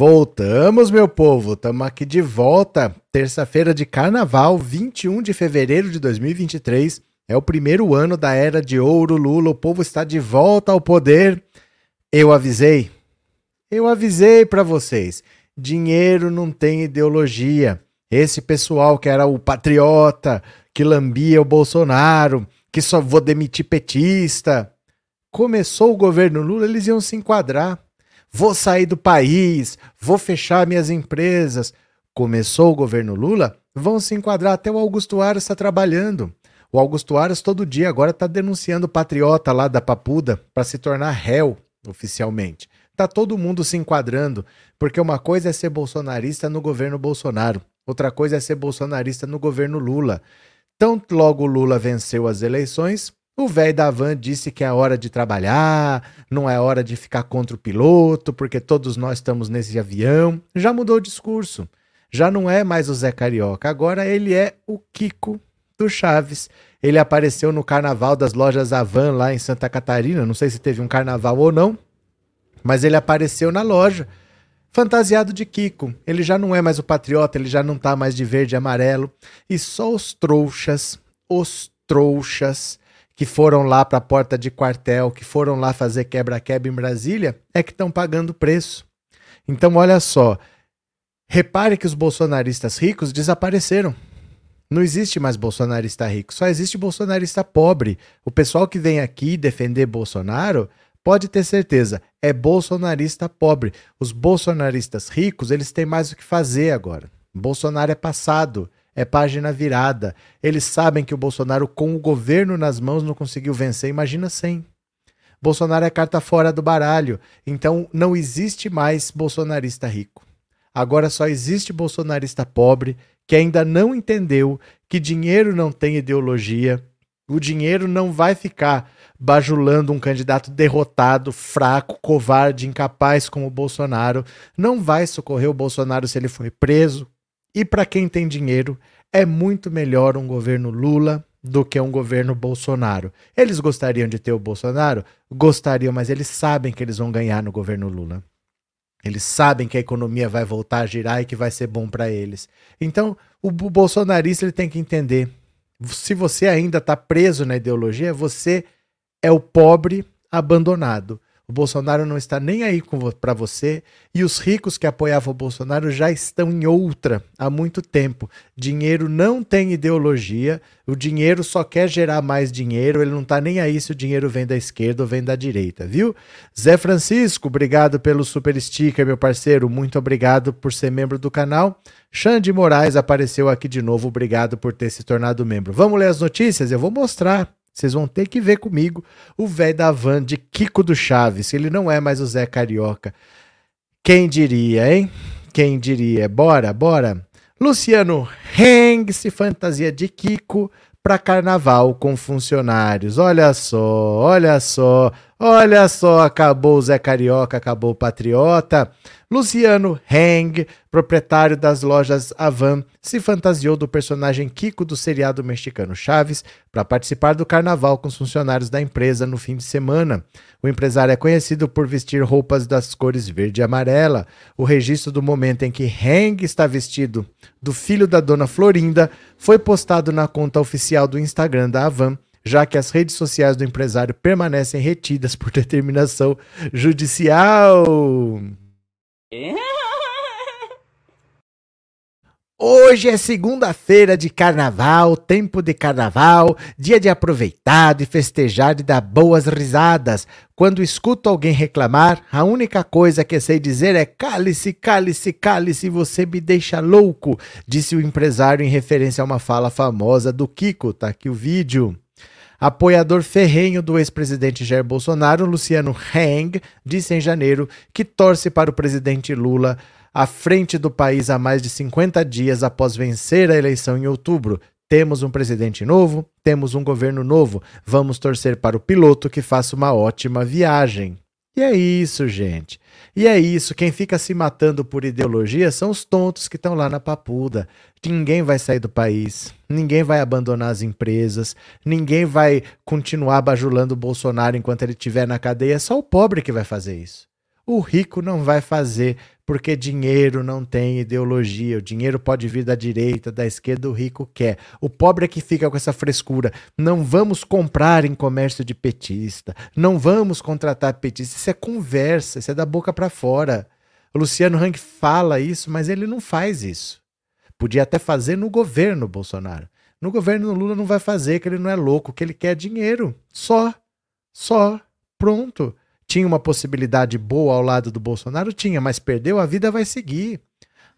Voltamos, meu povo. Estamos aqui de volta. Terça-feira de carnaval, 21 de fevereiro de 2023. É o primeiro ano da era de ouro Lula. O povo está de volta ao poder. Eu avisei. Eu avisei para vocês. Dinheiro não tem ideologia. Esse pessoal que era o patriota, que lambia o Bolsonaro, que só vou demitir petista. Começou o governo Lula, eles iam se enquadrar vou sair do país, vou fechar minhas empresas. Começou o governo Lula, vão se enquadrar. Até o Augusto Aras está trabalhando. O Augusto Aras todo dia agora está denunciando o patriota lá da Papuda para se tornar réu oficialmente. Tá todo mundo se enquadrando, porque uma coisa é ser bolsonarista no governo Bolsonaro, outra coisa é ser bolsonarista no governo Lula. Tão logo Lula venceu as eleições, o velho da van disse que é hora de trabalhar, não é hora de ficar contra o piloto, porque todos nós estamos nesse avião. Já mudou o discurso. Já não é mais o Zé Carioca, agora ele é o Kiko do Chaves. Ele apareceu no carnaval das lojas Avan lá em Santa Catarina, não sei se teve um carnaval ou não, mas ele apareceu na loja fantasiado de Kiko. Ele já não é mais o patriota, ele já não tá mais de verde e amarelo. E só os trouxas, os trouxas que foram lá para a porta de quartel, que foram lá fazer quebra-quebra em Brasília, é que estão pagando preço. Então, olha só. Repare que os bolsonaristas ricos desapareceram. Não existe mais bolsonarista rico, só existe bolsonarista pobre. O pessoal que vem aqui defender Bolsonaro pode ter certeza, é bolsonarista pobre. Os bolsonaristas ricos, eles têm mais o que fazer agora. Bolsonaro é passado é página virada. Eles sabem que o Bolsonaro, com o governo nas mãos, não conseguiu vencer. Imagina sem. Bolsonaro é carta fora do baralho. Então não existe mais bolsonarista rico. Agora só existe bolsonarista pobre que ainda não entendeu que dinheiro não tem ideologia. O dinheiro não vai ficar bajulando um candidato derrotado, fraco, covarde, incapaz como o Bolsonaro. Não vai socorrer o Bolsonaro se ele for preso, e para quem tem dinheiro, é muito melhor um governo Lula do que um governo Bolsonaro. Eles gostariam de ter o Bolsonaro? Gostariam, mas eles sabem que eles vão ganhar no governo Lula. Eles sabem que a economia vai voltar a girar e que vai ser bom para eles. Então, o bolsonarista ele tem que entender: se você ainda está preso na ideologia, você é o pobre abandonado. O Bolsonaro não está nem aí para você e os ricos que apoiavam o Bolsonaro já estão em outra há muito tempo. Dinheiro não tem ideologia, o dinheiro só quer gerar mais dinheiro, ele não está nem aí se o dinheiro vem da esquerda ou vem da direita, viu? Zé Francisco, obrigado pelo super sticker, meu parceiro, muito obrigado por ser membro do canal. Xande Moraes apareceu aqui de novo, obrigado por ter se tornado membro. Vamos ler as notícias? Eu vou mostrar vocês vão ter que ver comigo o velho da van de Kiko do Chaves. Ele não é mais o Zé Carioca. Quem diria, hein? Quem diria? Bora, bora. Luciano Heng se fantasia de Kiko para carnaval com funcionários. Olha só, olha só, olha só. Acabou o Zé Carioca, acabou o Patriota. Luciano Heng, proprietário das lojas Avan, se fantasiou do personagem Kiko do seriado mexicano Chaves para participar do carnaval com os funcionários da empresa no fim de semana. O empresário é conhecido por vestir roupas das cores verde e amarela. O registro do momento em que Heng está vestido do filho da dona Florinda foi postado na conta oficial do Instagram da Avan já que as redes sociais do empresário permanecem retidas por determinação judicial. Hoje é segunda-feira de carnaval, tempo de carnaval, dia de aproveitar, de festejar e dar boas risadas. Quando escuto alguém reclamar, a única coisa que sei dizer é cale-se, cale-se, cale-se, você me deixa louco, disse o empresário em referência a uma fala famosa do Kiko. Tá aqui o vídeo. Apoiador ferrenho do ex-presidente Jair Bolsonaro, Luciano Heng, disse em janeiro que torce para o presidente Lula à frente do país há mais de 50 dias após vencer a eleição em outubro. Temos um presidente novo, temos um governo novo. Vamos torcer para o piloto que faça uma ótima viagem. E é isso, gente. E é isso. Quem fica se matando por ideologia são os tontos que estão lá na papuda. Ninguém vai sair do país, ninguém vai abandonar as empresas, ninguém vai continuar bajulando o Bolsonaro enquanto ele estiver na cadeia. É só o pobre que vai fazer isso. O rico não vai fazer porque dinheiro não tem ideologia. O dinheiro pode vir da direita, da esquerda, o rico quer. O pobre é que fica com essa frescura. Não vamos comprar em comércio de petista. Não vamos contratar petista. Isso é conversa, isso é da boca para fora. O Luciano Hang fala isso, mas ele não faz isso. Podia até fazer no governo Bolsonaro. No governo Lula não vai fazer, que ele não é louco, que ele quer dinheiro. Só. Só. Pronto. Tinha uma possibilidade boa ao lado do Bolsonaro? Tinha, mas perdeu, a vida vai seguir.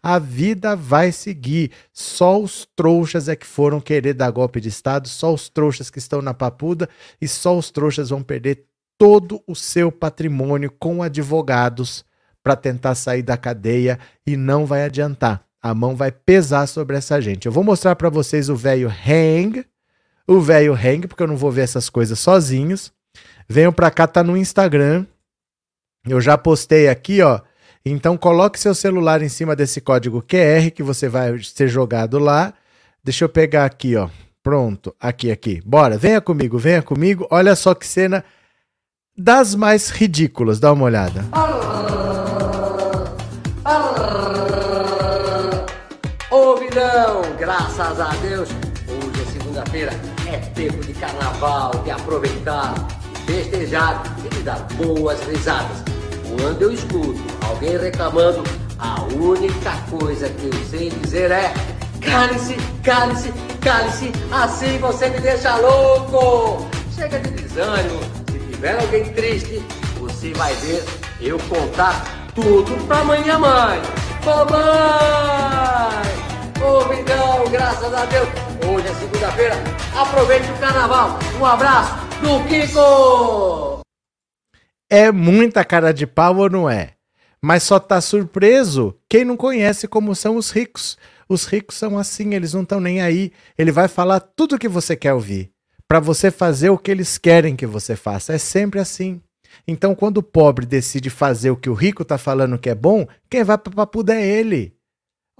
A vida vai seguir. Só os trouxas é que foram querer dar golpe de Estado, só os trouxas que estão na papuda e só os trouxas vão perder todo o seu patrimônio com advogados para tentar sair da cadeia e não vai adiantar. A mão vai pesar sobre essa gente. Eu vou mostrar para vocês o velho Hang, o velho Hang, porque eu não vou ver essas coisas sozinhos. Venham para cá, tá no Instagram. Eu já postei aqui, ó. Então coloque seu celular em cima desse código QR que você vai ser jogado lá. Deixa eu pegar aqui, ó. Pronto, aqui, aqui. Bora, venha comigo, venha comigo. Olha só que cena das mais ridículas. Dá uma olhada. Graças a Deus. Hoje é segunda-feira, é tempo de carnaval, de aproveitar festejar e me dar boas risadas. Quando eu escuto alguém reclamando, a única coisa que eu sei dizer é cale-se, cale-se, cale-se, assim você me deixa louco. Chega de desânimo, se tiver alguém triste, você vai ver eu contar tudo pra minha mãe. Mamãe! Ouvidão, graças a Deus, hoje é segunda-feira, aproveite o carnaval. Um abraço do Kiko! É muita cara de pau ou não é? Mas só tá surpreso quem não conhece como são os ricos. Os ricos são assim, eles não estão nem aí. Ele vai falar tudo o que você quer ouvir, para você fazer o que eles querem que você faça. É sempre assim. Então, quando o pobre decide fazer o que o rico tá falando que é bom, quem vai para papuda é ele.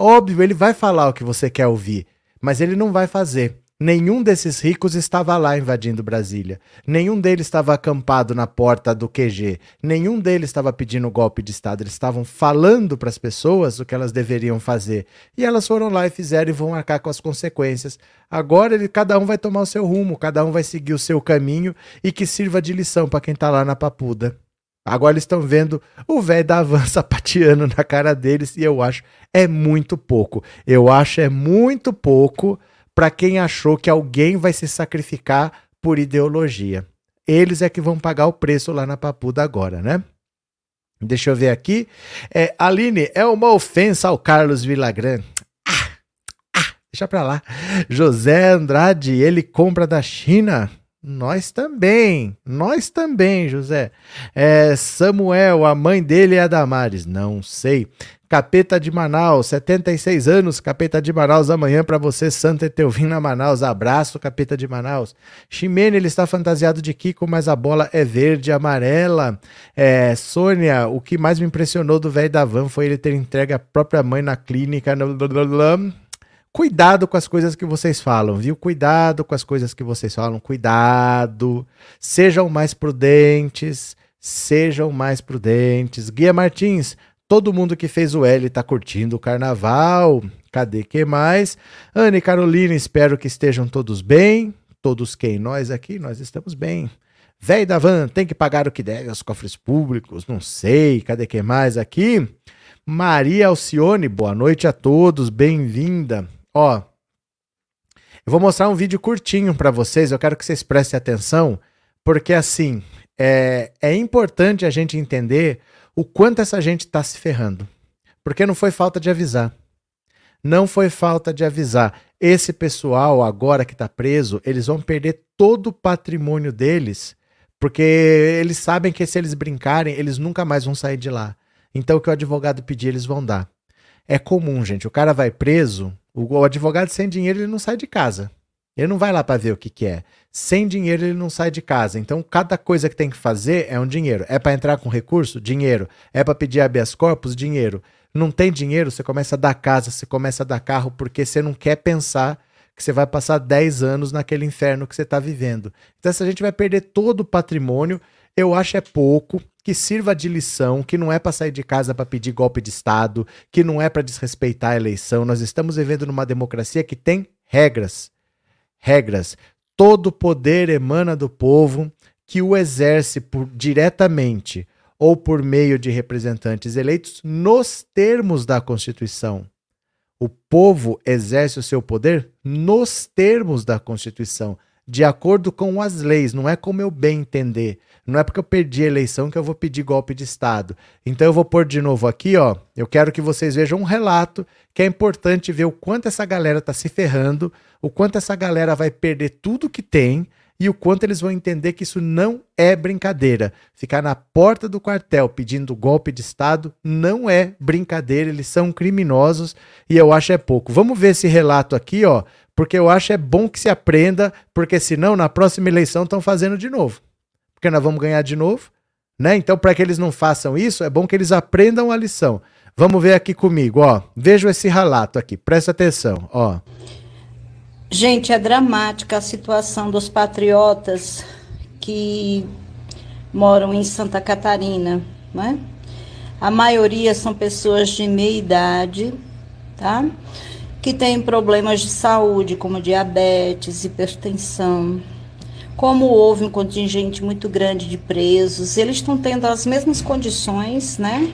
Óbvio, ele vai falar o que você quer ouvir, mas ele não vai fazer. Nenhum desses ricos estava lá invadindo Brasília. Nenhum deles estava acampado na porta do QG. Nenhum deles estava pedindo golpe de Estado. Eles estavam falando para as pessoas o que elas deveriam fazer. E elas foram lá e fizeram e vão arcar com as consequências. Agora ele, cada um vai tomar o seu rumo, cada um vai seguir o seu caminho e que sirva de lição para quem está lá na papuda. Agora eles estão vendo o velho da van sapateando na cara deles e eu acho é muito pouco. Eu acho é muito pouco para quem achou que alguém vai se sacrificar por ideologia. Eles é que vão pagar o preço lá na Papuda agora, né? Deixa eu ver aqui. É, Aline, é uma ofensa ao Carlos Villagrán. Ah, ah, deixa pra lá. José Andrade, ele compra da China. Nós também, nós também, José. É, Samuel, a mãe dele é a Damares. Não sei. Capeta de Manaus, 76 anos, Capeta de Manaus, amanhã para você, Santa Etelvina Manaus. Abraço, Capeta de Manaus. Ximene, ele está fantasiado de Kiko, mas a bola é verde e amarela. É, Sônia, o que mais me impressionou do velho da van foi ele ter entregue a própria mãe na clínica. Cuidado com as coisas que vocês falam, viu? Cuidado com as coisas que vocês falam, cuidado. Sejam mais prudentes, sejam mais prudentes. Guia Martins, Todo mundo que fez o L tá curtindo o carnaval. Cadê que mais? Ana e Carolina, espero que estejam todos bem. Todos quem? Nós aqui, nós estamos bem. Véi da van, tem que pagar o que deve aos cofres públicos? Não sei. Cadê que mais aqui? Maria Alcione, boa noite a todos, bem-vinda. Ó, eu vou mostrar um vídeo curtinho para vocês, eu quero que vocês prestem atenção, porque assim, é, é importante a gente entender o quanto essa gente está se ferrando. Porque não foi falta de avisar. Não foi falta de avisar. Esse pessoal, agora que está preso, eles vão perder todo o patrimônio deles, porque eles sabem que se eles brincarem, eles nunca mais vão sair de lá. Então, o que o advogado pedir, eles vão dar. É comum, gente. O cara vai preso, o advogado sem dinheiro, ele não sai de casa. Ele não vai lá para ver o que, que é. Sem dinheiro ele não sai de casa. Então cada coisa que tem que fazer é um dinheiro. É para entrar com recurso? Dinheiro. É para pedir habeas corpus? Dinheiro. Não tem dinheiro, você começa a dar casa, você começa a dar carro porque você não quer pensar que você vai passar 10 anos naquele inferno que você está vivendo. Então essa gente vai perder todo o patrimônio eu acho é pouco, que sirva de lição, que não é para sair de casa para pedir golpe de Estado, que não é para desrespeitar a eleição. Nós estamos vivendo numa democracia que tem regras. Regras. Todo poder emana do povo que o exerce por, diretamente ou por meio de representantes eleitos nos termos da Constituição. O povo exerce o seu poder nos termos da Constituição, de acordo com as leis, não é como eu bem entender. Não é porque eu perdi a eleição que eu vou pedir golpe de Estado. Então eu vou pôr de novo aqui, ó. Eu quero que vocês vejam um relato que é importante ver o quanto essa galera tá se ferrando, o quanto essa galera vai perder tudo que tem e o quanto eles vão entender que isso não é brincadeira. Ficar na porta do quartel pedindo golpe de Estado não é brincadeira, eles são criminosos e eu acho é pouco. Vamos ver esse relato aqui, ó, porque eu acho é bom que se aprenda, porque senão na próxima eleição estão fazendo de novo. Porque nós vamos ganhar de novo, né? Então, para que eles não façam isso, é bom que eles aprendam a lição. Vamos ver aqui comigo, ó. Vejo esse relato aqui, presta atenção, ó. Gente, é dramática a situação dos patriotas que moram em Santa Catarina, né? A maioria são pessoas de meia idade, tá? Que têm problemas de saúde, como diabetes, hipertensão. Como houve um contingente muito grande de presos, eles estão tendo as mesmas condições, né?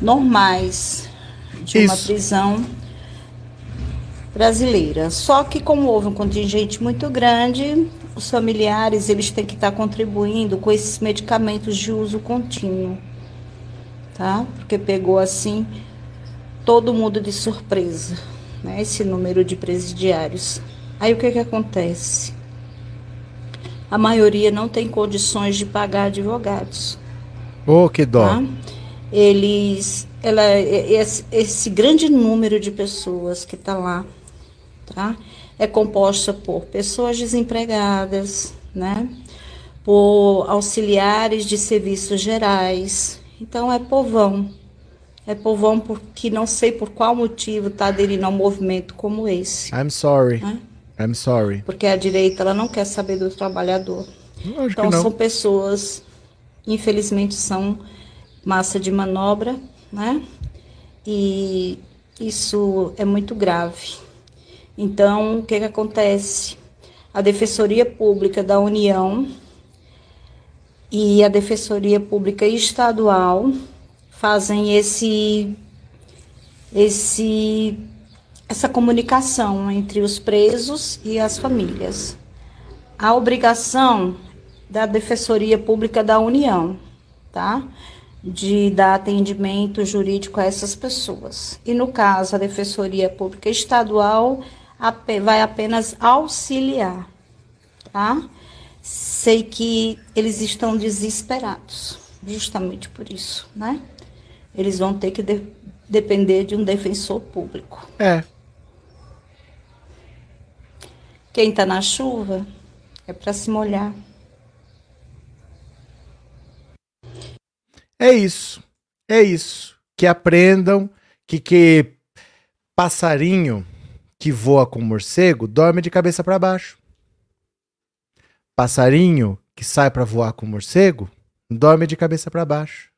Normais de Isso. uma prisão brasileira. Só que como houve um contingente muito grande, os familiares eles têm que estar contribuindo com esses medicamentos de uso contínuo, tá? Porque pegou assim todo mundo de surpresa, né? Esse número de presidiários. Aí o que que acontece? A maioria não tem condições de pagar advogados. Oh, que dó. Tá? Eles, ela, esse, esse grande número de pessoas que está lá tá? É composta por pessoas desempregadas, né? Por auxiliares de serviços gerais. Então é povão. É povão porque não sei por qual motivo está aderindo a um movimento como esse. I'm sorry. Né? I'm sorry. Porque a direita ela não quer saber do trabalhador. Lógico então são pessoas, infelizmente são massa de manobra, né? E isso é muito grave. Então, o que, que acontece? A Defensoria Pública da União e a Defensoria Pública Estadual fazem esse, esse, essa comunicação entre os presos e as famílias. A obrigação da Defensoria Pública da União, tá? De dar atendimento jurídico a essas pessoas. E no caso, a Defensoria Pública Estadual vai apenas auxiliar, tá? Sei que eles estão desesperados, justamente por isso, né? Eles vão ter que de depender de um defensor público. É. Quem está na chuva é para se molhar. É isso. É isso. Que aprendam que, que passarinho que voa com morcego dorme de cabeça para baixo. Passarinho que sai para voar com morcego dorme de cabeça para baixo.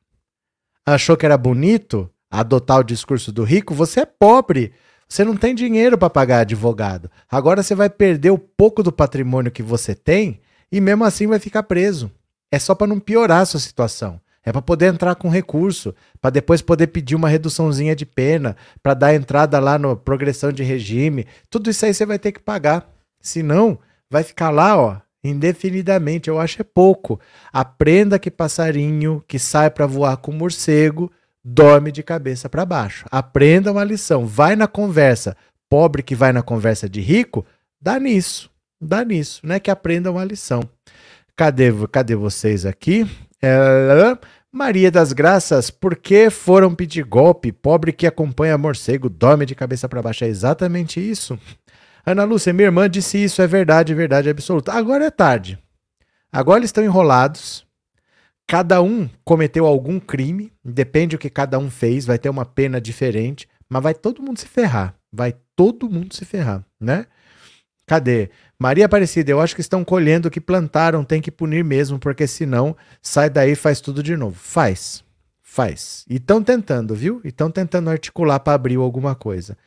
Achou que era bonito adotar o discurso do rico? Você é pobre. Você não tem dinheiro para pagar advogado. Agora você vai perder o pouco do patrimônio que você tem e mesmo assim vai ficar preso. É só para não piorar a sua situação. É para poder entrar com recurso, para depois poder pedir uma reduçãozinha de pena, para dar entrada lá no progressão de regime. Tudo isso aí você vai ter que pagar. Senão, vai ficar lá, ó, indefinidamente. Eu acho é pouco. Aprenda que passarinho que sai para voar com morcego dorme de cabeça para baixo. Aprenda uma lição. Vai na conversa. Pobre que vai na conversa de rico, dá nisso. Dá nisso, né? Que aprenda uma lição. Cadê, cadê vocês aqui? É, Maria das Graças, por que foram pedir golpe? Pobre que acompanha morcego, dorme de cabeça para baixo. É exatamente isso. Ana Lúcia, minha irmã disse isso, é verdade, verdade absoluta. Agora é tarde. Agora eles estão enrolados. Cada um cometeu algum crime, depende do que cada um fez, vai ter uma pena diferente, mas vai todo mundo se ferrar. Vai todo mundo se ferrar, né? Cadê? Maria Aparecida, eu acho que estão colhendo o que plantaram, tem que punir mesmo, porque senão sai daí e faz tudo de novo. Faz. Faz. E estão tentando, viu? E estão tentando articular para abrir alguma coisa.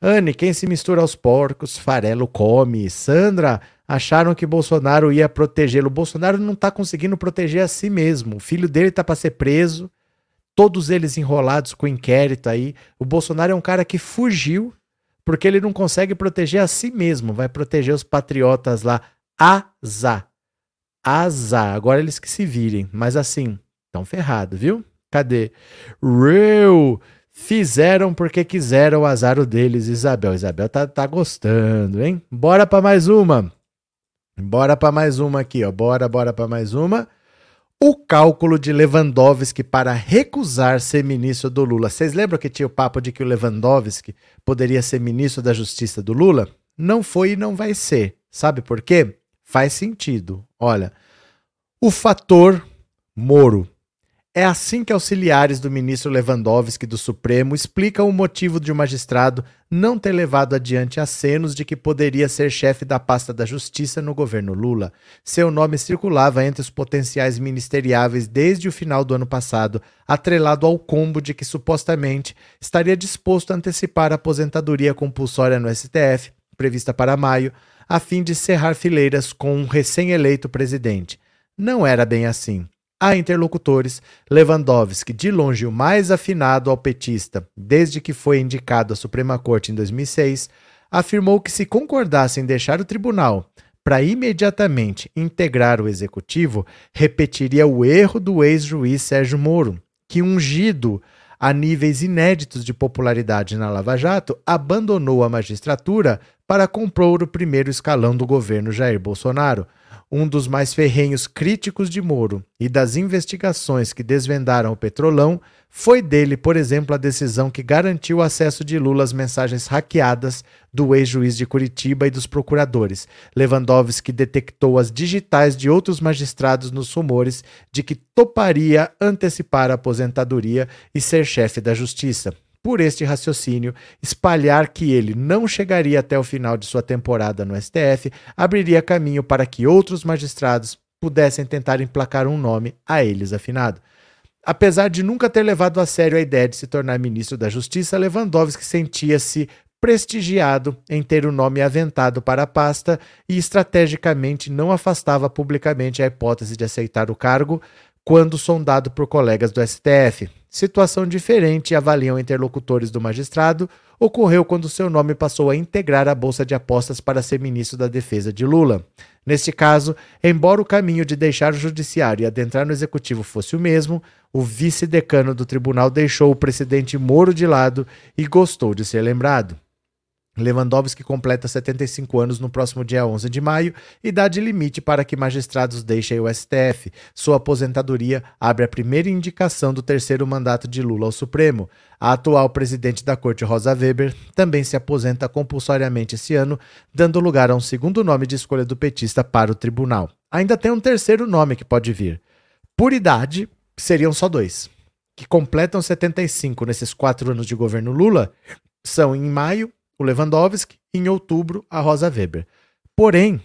Anne, quem se mistura aos porcos, farelo come. Sandra, acharam que Bolsonaro ia protegê-lo. Bolsonaro não está conseguindo proteger a si mesmo. O filho dele está para ser preso, todos eles enrolados com inquérito aí. O Bolsonaro é um cara que fugiu porque ele não consegue proteger a si mesmo. Vai proteger os patriotas lá. Azar. Azar. Agora eles que se virem. Mas assim, estão ferrados, viu? Cadê? Real. Fizeram porque quiseram o azar deles, Isabel. Isabel tá, tá gostando, hein? Bora para mais uma. Bora para mais uma aqui, ó. Bora, bora para mais uma. O cálculo de Lewandowski para recusar ser ministro do Lula. Vocês lembram que tinha o papo de que o Lewandowski poderia ser ministro da Justiça do Lula? Não foi e não vai ser. Sabe por quê? Faz sentido. Olha, o fator Moro é assim que auxiliares do ministro Lewandowski do Supremo explicam o motivo de o um magistrado não ter levado adiante acenos de que poderia ser chefe da pasta da Justiça no governo Lula. Seu nome circulava entre os potenciais ministeriáveis desde o final do ano passado, atrelado ao combo de que supostamente estaria disposto a antecipar a aposentadoria compulsória no STF, prevista para maio, a fim de cerrar fileiras com um recém-eleito presidente. Não era bem assim. Há interlocutores, Lewandowski, de longe o mais afinado ao petista desde que foi indicado à Suprema Corte em 2006, afirmou que se concordasse em deixar o tribunal para imediatamente integrar o executivo, repetiria o erro do ex-juiz Sérgio Moro, que, ungido a níveis inéditos de popularidade na Lava Jato, abandonou a magistratura para compor o primeiro escalão do governo Jair Bolsonaro um dos mais ferrenhos críticos de Moro e das investigações que desvendaram o petrolão, foi dele, por exemplo, a decisão que garantiu o acesso de Lula às mensagens hackeadas do ex-juiz de Curitiba e dos procuradores. Lewandowski detectou as digitais de outros magistrados nos rumores de que toparia antecipar a aposentadoria e ser chefe da justiça por este raciocínio, espalhar que ele não chegaria até o final de sua temporada no STF abriria caminho para que outros magistrados pudessem tentar emplacar um nome a eles afinado. Apesar de nunca ter levado a sério a ideia de se tornar ministro da Justiça, Lewandowski sentia-se prestigiado em ter o nome aventado para a pasta e estrategicamente não afastava publicamente a hipótese de aceitar o cargo quando sondado por colegas do STF. Situação diferente, avaliam interlocutores do magistrado, ocorreu quando seu nome passou a integrar a bolsa de apostas para ser ministro da Defesa de Lula. Neste caso, embora o caminho de deixar o judiciário e adentrar no executivo fosse o mesmo, o vice-decano do tribunal deixou o presidente Moro de lado e gostou de ser lembrado. Lewandowski completa 75 anos no próximo dia 11 de maio, idade limite para que magistrados deixem o STF. Sua aposentadoria abre a primeira indicação do terceiro mandato de Lula ao Supremo. A atual presidente da Corte, Rosa Weber, também se aposenta compulsoriamente esse ano, dando lugar a um segundo nome de escolha do petista para o tribunal. Ainda tem um terceiro nome que pode vir. Por idade, seriam só dois. Que completam 75 nesses quatro anos de governo Lula são, em maio, o Lewandowski, em outubro, a Rosa Weber. Porém,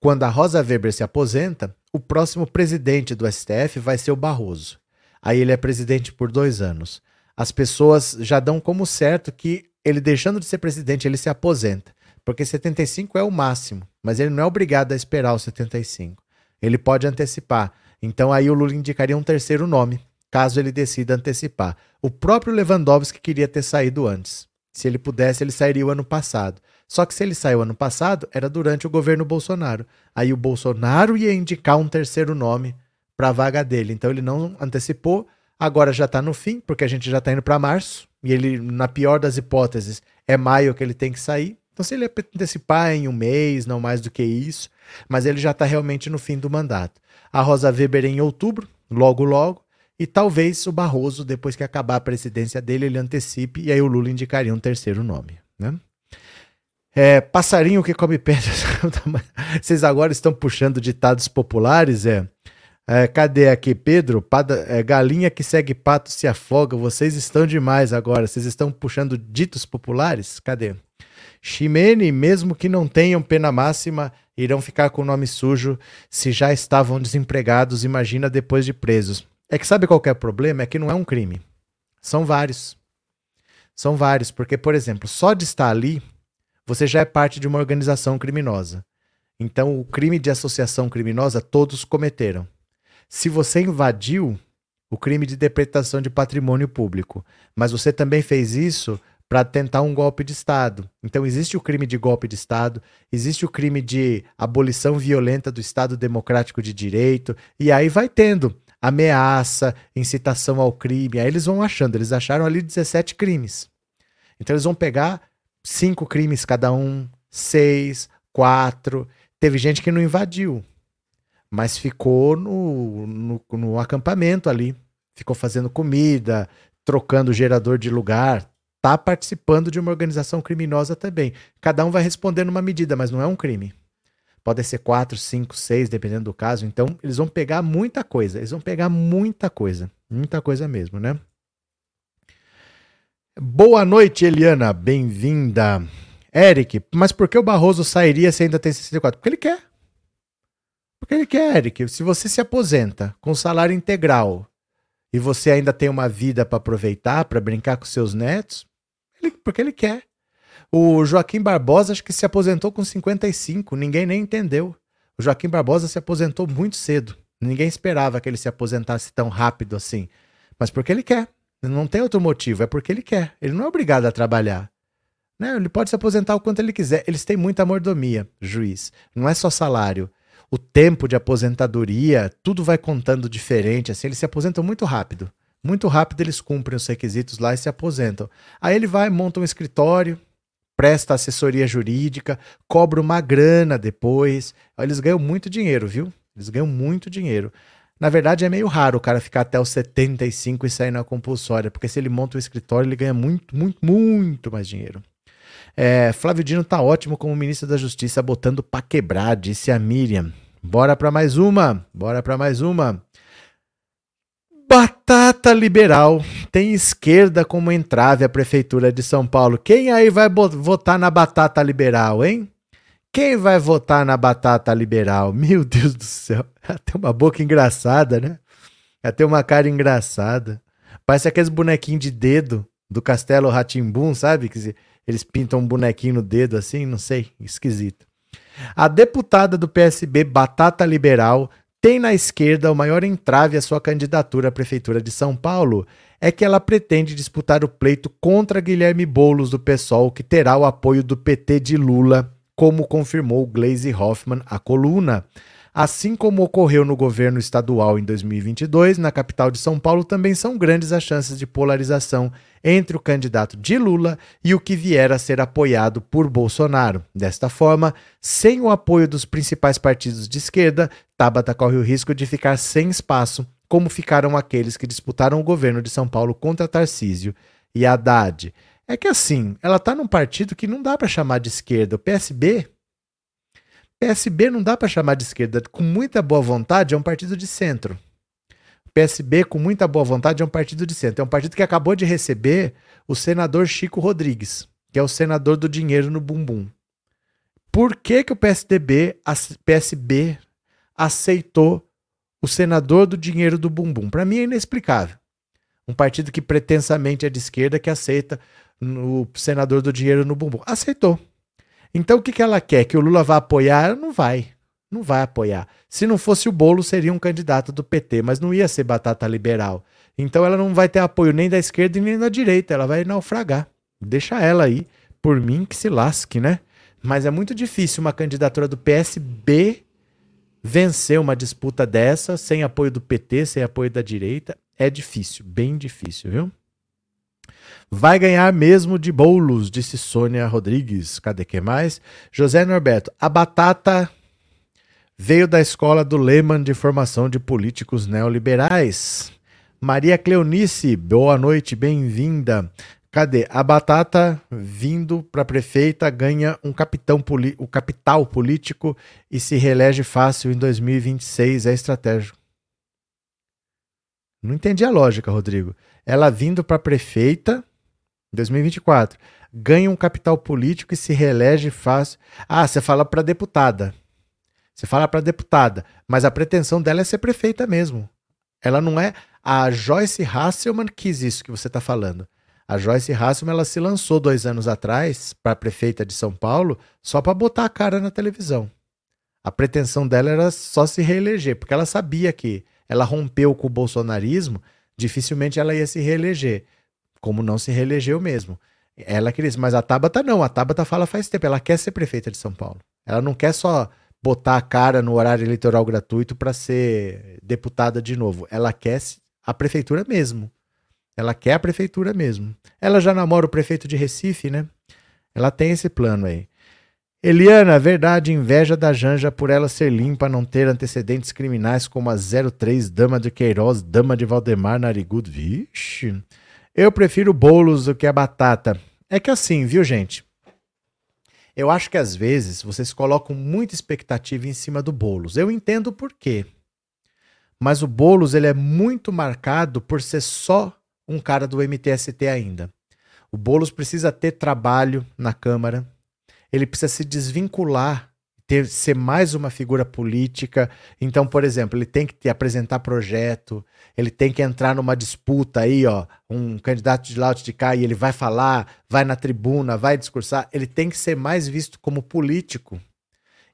quando a Rosa Weber se aposenta, o próximo presidente do STF vai ser o Barroso. Aí ele é presidente por dois anos. As pessoas já dão como certo que ele, deixando de ser presidente, ele se aposenta. Porque 75 é o máximo, mas ele não é obrigado a esperar os 75. Ele pode antecipar. Então aí o Lula indicaria um terceiro nome, caso ele decida antecipar. O próprio Lewandowski queria ter saído antes. Se ele pudesse, ele sairia o ano passado. Só que se ele saiu ano passado, era durante o governo Bolsonaro. Aí o Bolsonaro ia indicar um terceiro nome para a vaga dele. Então ele não antecipou, agora já está no fim, porque a gente já está indo para março. E ele, na pior das hipóteses, é maio que ele tem que sair. Então, se ele antecipar em um mês, não mais do que isso, mas ele já está realmente no fim do mandato. A Rosa Weber em outubro, logo logo. E talvez o Barroso, depois que acabar a presidência dele, ele antecipe e aí o Lula indicaria um terceiro nome. Né? É, passarinho que come pedras. Vocês agora estão puxando ditados populares, é. é cadê aqui, Pedro? Pada, é, galinha que segue pato se afoga. Vocês estão demais agora. Vocês estão puxando ditos populares? Cadê? Ximene, mesmo que não tenham pena máxima, irão ficar com o nome sujo se já estavam desempregados, imagina depois de presos. É que sabe qual que é o problema? É que não é um crime. São vários. São vários, porque, por exemplo, só de estar ali, você já é parte de uma organização criminosa. Então, o crime de associação criminosa todos cometeram. Se você invadiu o crime de depredação de patrimônio público, mas você também fez isso para tentar um golpe de Estado. Então, existe o crime de golpe de Estado, existe o crime de abolição violenta do Estado Democrático de Direito, e aí vai tendo ameaça, incitação ao crime. Aí eles vão achando, eles acharam ali 17 crimes. Então, eles vão pegar cinco crimes cada um, seis, quatro. Teve gente que não invadiu, mas ficou no, no, no acampamento ali, ficou fazendo comida, trocando gerador de lugar, está participando de uma organização criminosa também. Cada um vai responder numa medida, mas não é um crime. Pode ser quatro, cinco, seis, dependendo do caso. Então, eles vão pegar muita coisa. Eles vão pegar muita coisa. Muita coisa mesmo, né? Boa noite, Eliana. Bem-vinda. Eric, mas por que o Barroso sairia se ainda tem 64? Porque ele quer. Porque ele quer, Eric. Se você se aposenta com salário integral e você ainda tem uma vida para aproveitar, para brincar com seus netos, ele, porque ele quer. O Joaquim Barbosa acho que se aposentou com 55, ninguém nem entendeu. O Joaquim Barbosa se aposentou muito cedo. Ninguém esperava que ele se aposentasse tão rápido assim. Mas porque ele quer. Não tem outro motivo, é porque ele quer. Ele não é obrigado a trabalhar. Né? Ele pode se aposentar o quanto ele quiser. Eles têm muita mordomia, juiz. Não é só salário. O tempo de aposentadoria, tudo vai contando diferente. Assim, eles se aposentam muito rápido. Muito rápido eles cumprem os requisitos lá e se aposentam. Aí ele vai, monta um escritório, presta assessoria jurídica, cobra uma grana depois. Eles ganham muito dinheiro, viu? Eles ganham muito dinheiro. Na verdade, é meio raro o cara ficar até os 75 e sair na compulsória, porque se ele monta um escritório, ele ganha muito, muito, muito mais dinheiro. É, Flávio Dino tá ótimo como ministro da Justiça, botando pra quebrar, disse a Miriam. Bora pra mais uma, bora pra mais uma. Batata liberal tem esquerda como entrave à prefeitura de São Paulo. Quem aí vai votar na batata liberal, hein? Quem vai votar na batata liberal? Meu Deus do céu. Ela uma boca engraçada, né? Ela uma cara engraçada. Parece aqueles bonequinhos de dedo do Castelo Ratimbum, sabe? Que eles pintam um bonequinho no dedo assim, não sei, esquisito. A deputada do PSB, Batata Liberal, tem na esquerda o maior entrave à sua candidatura à Prefeitura de São Paulo é que ela pretende disputar o pleito contra Guilherme Boulos do PSOL, que terá o apoio do PT de Lula, como confirmou Glaze Hoffman à coluna. Assim como ocorreu no governo estadual em 2022, na capital de São Paulo também são grandes as chances de polarização entre o candidato de Lula e o que vier a ser apoiado por Bolsonaro. Desta forma, sem o apoio dos principais partidos de esquerda, Tabata corre o risco de ficar sem espaço, como ficaram aqueles que disputaram o governo de São Paulo contra Tarcísio e Haddad. É que assim, ela está num partido que não dá para chamar de esquerda. O PSB PSB não dá para chamar de esquerda. Com muita boa vontade, é um partido de centro. PSB, com muita boa vontade, é um partido de centro. É um partido que acabou de receber o senador Chico Rodrigues, que é o senador do dinheiro no bumbum. Por que, que o PSDB, a PSB aceitou o senador do dinheiro do bumbum? Para mim é inexplicável. Um partido que pretensamente é de esquerda que aceita o senador do dinheiro no bumbum. Aceitou. Então o que, que ela quer? Que o Lula vá apoiar? Não vai. Não vai apoiar. Se não fosse o Bolo, seria um candidato do PT, mas não ia ser batata liberal. Então ela não vai ter apoio nem da esquerda nem da direita. Ela vai naufragar. Deixa ela aí. Por mim, que se lasque, né? Mas é muito difícil uma candidatura do PSB vencer uma disputa dessa sem apoio do PT, sem apoio da direita. É difícil, bem difícil, viu? Vai ganhar mesmo de bolos, disse Sônia Rodrigues. Cadê que mais? José Norberto, a batata veio da escola do Lehman de formação de políticos neoliberais. Maria Cleonice, boa noite, bem-vinda. Cadê? A batata vindo para prefeita ganha um capitão o capital político e se reelege fácil em 2026. É estratégico. Não entendi a lógica, Rodrigo. Ela vindo para prefeita 2024. Ganha um capital político e se reelege fácil. Ah, você fala para deputada. Você fala para deputada, mas a pretensão dela é ser prefeita mesmo. Ela não é. A Joyce Hasselman quis isso que você está falando. A Joyce Hasselman ela se lançou dois anos atrás para prefeita de São Paulo só para botar a cara na televisão. A pretensão dela era só se reeleger, porque ela sabia que ela rompeu com o bolsonarismo, dificilmente ela ia se reeleger, como não se reelegeu mesmo. Ela queria isso, mas a Tabata não, a Tabata fala faz tempo, ela quer ser prefeita de São Paulo. Ela não quer só botar a cara no horário eleitoral gratuito para ser deputada de novo. Ela quer a prefeitura mesmo. Ela quer a prefeitura mesmo. Ela já namora o prefeito de Recife, né? Ela tem esse plano aí. Eliana, verdade, inveja da Janja por ela ser limpa, não ter antecedentes criminais como a 03, Dama de Queiroz, Dama de Valdemar, Narigudo. Vixe. Eu prefiro bolos do que a batata. É que assim, viu, gente? Eu acho que às vezes vocês colocam muita expectativa em cima do Boulos. Eu entendo por quê. Mas o Boulos ele é muito marcado por ser só um cara do MTST ainda. O Boulos precisa ter trabalho na Câmara. Ele precisa se desvincular ter, ser mais uma figura política. Então, por exemplo, ele tem que te apresentar projeto, ele tem que entrar numa disputa aí, ó, um candidato de lá de cá e ele vai falar, vai na tribuna, vai discursar, ele tem que ser mais visto como político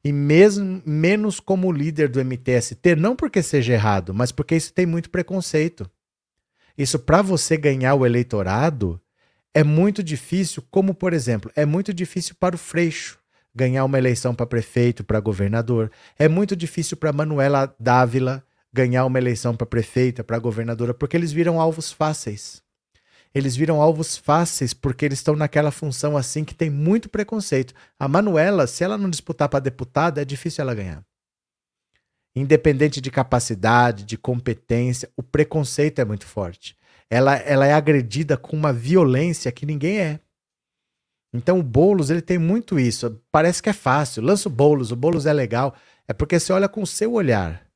e mesmo menos como líder do MTST, não porque seja errado, mas porque isso tem muito preconceito. Isso para você ganhar o eleitorado é muito difícil, como por exemplo, é muito difícil para o Freixo ganhar uma eleição para prefeito, para governador. É muito difícil para Manuela Dávila ganhar uma eleição para prefeita, para governadora, porque eles viram alvos fáceis. Eles viram alvos fáceis porque eles estão naquela função assim que tem muito preconceito. A Manuela, se ela não disputar para deputada, é difícil ela ganhar. Independente de capacidade, de competência, o preconceito é muito forte. Ela, ela é agredida com uma violência que ninguém é. Então o Boulos, ele tem muito isso. Parece que é fácil. Lança o Boulos, o Boulos é legal. É porque você olha com o seu olhar.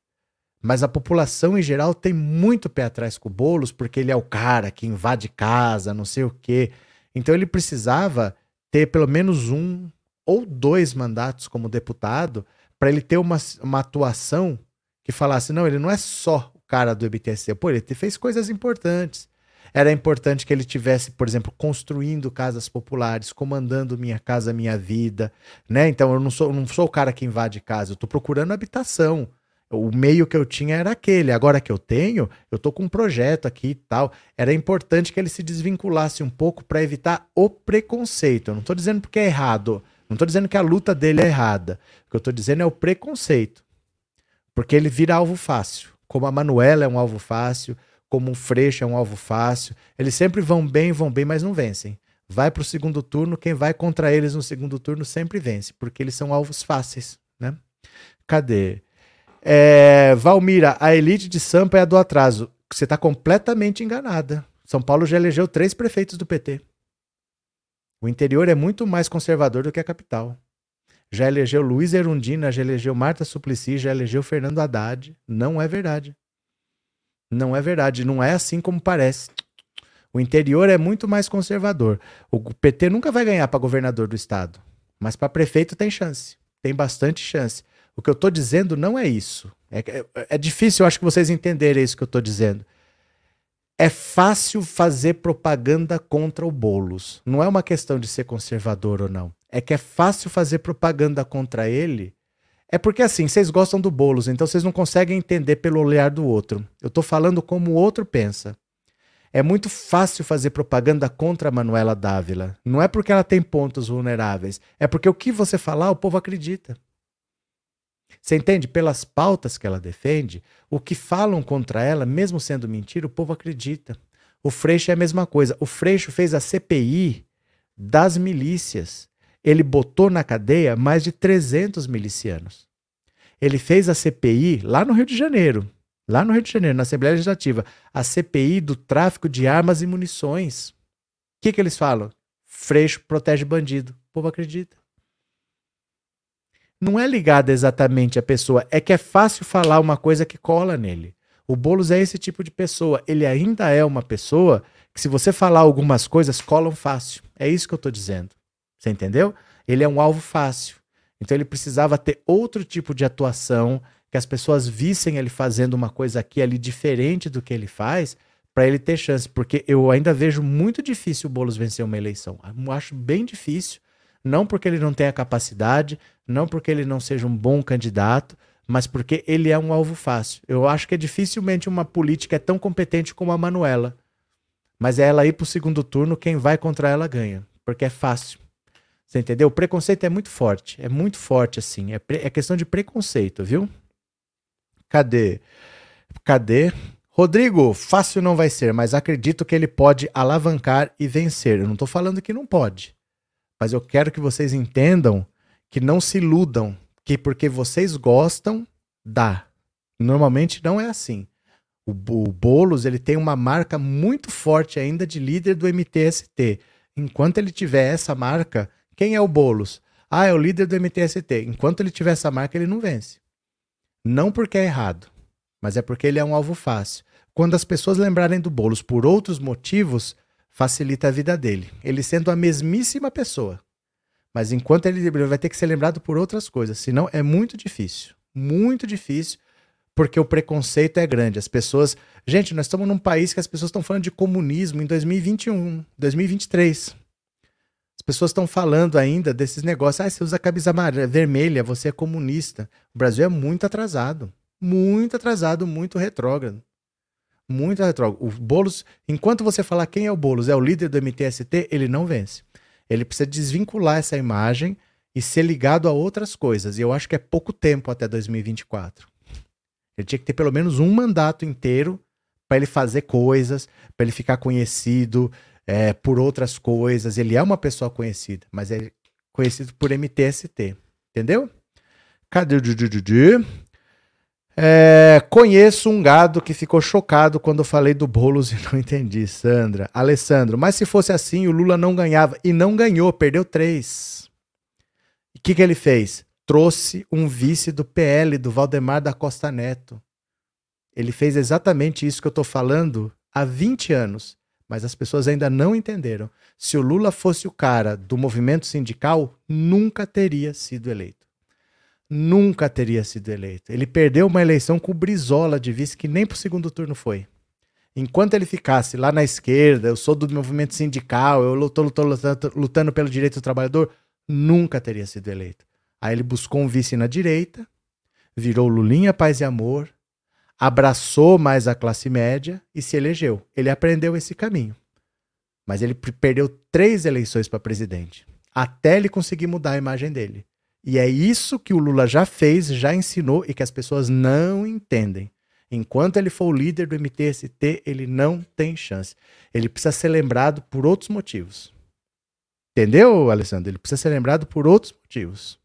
Mas a população em geral tem muito pé atrás com o Boulos, porque ele é o cara que invade casa, não sei o quê. Então ele precisava ter pelo menos um ou dois mandatos como deputado para ele ter uma, uma atuação que falasse: não, ele não é só o cara do MTST. Pô, ele fez coisas importantes. Era importante que ele tivesse, por exemplo, construindo casas populares, comandando Minha Casa Minha Vida, né? Então eu não sou, não sou o cara que invade casa, eu estou procurando habitação. O meio que eu tinha era aquele. Agora que eu tenho, eu tô com um projeto aqui e tal. Era importante que ele se desvinculasse um pouco para evitar o preconceito. Eu não estou dizendo porque é errado. Não estou dizendo que a luta dele é errada. O que eu estou dizendo é o preconceito. Porque ele vira alvo fácil. Como a Manuela é um alvo fácil, como um Freixo é um alvo fácil. Eles sempre vão bem, vão bem, mas não vencem. Vai para o segundo turno, quem vai contra eles no segundo turno sempre vence, porque eles são alvos fáceis, né? Cadê? É, Valmira, a elite de Sampa é a do atraso. Você está completamente enganada. São Paulo já elegeu três prefeitos do PT. O interior é muito mais conservador do que a capital. Já elegeu Luiz Erundina, já elegeu Marta Suplicy, já elegeu Fernando Haddad. Não é verdade. Não é verdade, não é assim como parece. O interior é muito mais conservador. O PT nunca vai ganhar para governador do estado, mas para prefeito tem chance. Tem bastante chance. O que eu estou dizendo não é isso. É, é, é, difícil, eu acho que vocês entenderem isso que eu estou dizendo. É fácil fazer propaganda contra o Boulos. Não é uma questão de ser conservador ou não. É que é fácil fazer propaganda contra ele é porque assim, vocês gostam do Boulos, então vocês não conseguem entender pelo olhar do outro. Eu estou falando como o outro pensa. É muito fácil fazer propaganda contra a Manuela Dávila. Não é porque ela tem pontos vulneráveis, é porque o que você falar, o povo acredita. Você entende? Pelas pautas que ela defende, o que falam contra ela, mesmo sendo mentira, o povo acredita. O Freixo é a mesma coisa. O Freixo fez a CPI das milícias ele botou na cadeia mais de 300 milicianos. Ele fez a CPI lá no Rio de Janeiro, lá no Rio de Janeiro, na Assembleia Legislativa, a CPI do tráfico de armas e munições. O que, que eles falam? Freixo protege bandido. O povo acredita. Não é ligada exatamente à pessoa, é que é fácil falar uma coisa que cola nele. O Boulos é esse tipo de pessoa. Ele ainda é uma pessoa que, se você falar algumas coisas, colam fácil. É isso que eu estou dizendo. Você entendeu? Ele é um alvo fácil. Então ele precisava ter outro tipo de atuação, que as pessoas vissem ele fazendo uma coisa aqui ali diferente do que ele faz, para ele ter chance, porque eu ainda vejo muito difícil o Boulos vencer uma eleição. Eu acho bem difícil, não porque ele não tenha capacidade, não porque ele não seja um bom candidato, mas porque ele é um alvo fácil. Eu acho que é dificilmente uma política é tão competente como a Manuela. Mas é ela ir para o segundo turno, quem vai contra ela ganha, porque é fácil. Você entendeu? O preconceito é muito forte. É muito forte, assim. É, é questão de preconceito, viu? Cadê? Cadê? Rodrigo, fácil não vai ser, mas acredito que ele pode alavancar e vencer. Eu não estou falando que não pode. Mas eu quero que vocês entendam que não se iludam, que porque vocês gostam, dá. Normalmente não é assim. O, o Boulos ele tem uma marca muito forte ainda de líder do MTST. Enquanto ele tiver essa marca, quem é o Boulos? Ah, é o líder do MTST. Enquanto ele tiver essa marca, ele não vence. Não porque é errado, mas é porque ele é um alvo fácil. Quando as pessoas lembrarem do Boulos por outros motivos, facilita a vida dele. Ele sendo a mesmíssima pessoa. Mas enquanto ele, ele vai ter que ser lembrado por outras coisas. Senão é muito difícil. Muito difícil porque o preconceito é grande. As pessoas. Gente, nós estamos num país que as pessoas estão falando de comunismo em 2021, 2023 pessoas estão falando ainda desses negócios. Ah, você usa camisa vermelha, você é comunista. O Brasil é muito atrasado. Muito atrasado, muito retrógrado. Muito retrógrado. O Boulos, enquanto você falar quem é o Boulos, é o líder do MTST, ele não vence. Ele precisa desvincular essa imagem e ser ligado a outras coisas. E eu acho que é pouco tempo até 2024. Ele tinha que ter pelo menos um mandato inteiro para ele fazer coisas, para ele ficar conhecido, é, por outras coisas. Ele é uma pessoa conhecida, mas é conhecido por MTST. Entendeu? Cadê o Dudu? É, conheço um gado que ficou chocado quando eu falei do Boulos e não entendi, Sandra. Alessandro, mas se fosse assim, o Lula não ganhava. E não ganhou, perdeu três. O que, que ele fez? Trouxe um vice do PL, do Valdemar da Costa Neto. Ele fez exatamente isso que eu estou falando há 20 anos mas as pessoas ainda não entenderam. Se o Lula fosse o cara do movimento sindical, nunca teria sido eleito. Nunca teria sido eleito. Ele perdeu uma eleição com o Brizola de vice, que nem para o segundo turno foi. Enquanto ele ficasse lá na esquerda, eu sou do movimento sindical, eu estou lutando, lutando, lutando pelo direito do trabalhador, nunca teria sido eleito. Aí ele buscou um vice na direita, virou Lulinha Paz e Amor, abraçou mais a classe média e se elegeu. Ele aprendeu esse caminho. Mas ele perdeu três eleições para presidente, até ele conseguir mudar a imagem dele. E é isso que o Lula já fez, já ensinou e que as pessoas não entendem. Enquanto ele for o líder do MTST, ele não tem chance. Ele precisa ser lembrado por outros motivos. Entendeu, Alessandro? Ele precisa ser lembrado por outros motivos.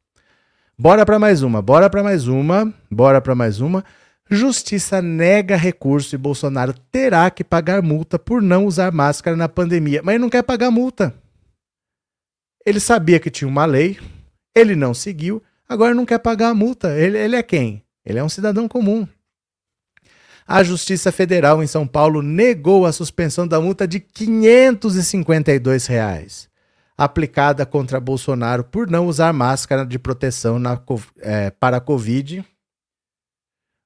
Bora para mais uma, bora para mais uma, bora para mais uma. Justiça nega recurso e Bolsonaro terá que pagar multa por não usar máscara na pandemia. Mas ele não quer pagar multa. Ele sabia que tinha uma lei, ele não seguiu, agora não quer pagar a multa. Ele, ele é quem? Ele é um cidadão comum. A Justiça Federal em São Paulo negou a suspensão da multa de 552 reais, aplicada contra Bolsonaro por não usar máscara de proteção na, é, para a Covid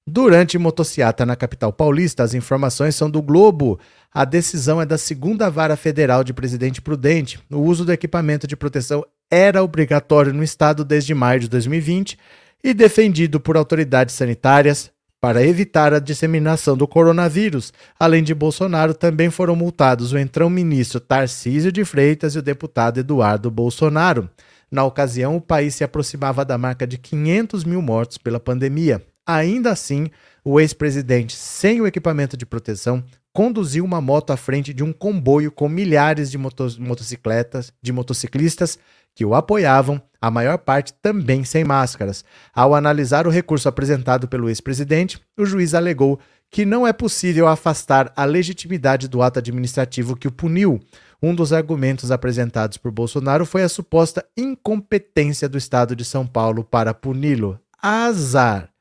Durante motociata na capital paulista, as informações são do Globo. A decisão é da segunda vara federal de Presidente Prudente. O uso do equipamento de proteção era obrigatório no estado desde maio de 2020 e defendido por autoridades sanitárias para evitar a disseminação do coronavírus. Além de Bolsonaro, também foram multados o entrão-ministro Tarcísio de Freitas e o deputado Eduardo Bolsonaro. Na ocasião, o país se aproximava da marca de 500 mil mortos pela pandemia. Ainda assim, o ex-presidente, sem o equipamento de proteção, conduziu uma moto à frente de um comboio com milhares de motocicletas, de motociclistas que o apoiavam, a maior parte também sem máscaras. Ao analisar o recurso apresentado pelo ex-presidente, o juiz alegou que não é possível afastar a legitimidade do ato administrativo que o puniu. Um dos argumentos apresentados por Bolsonaro foi a suposta incompetência do Estado de São Paulo para puni-lo. Azar!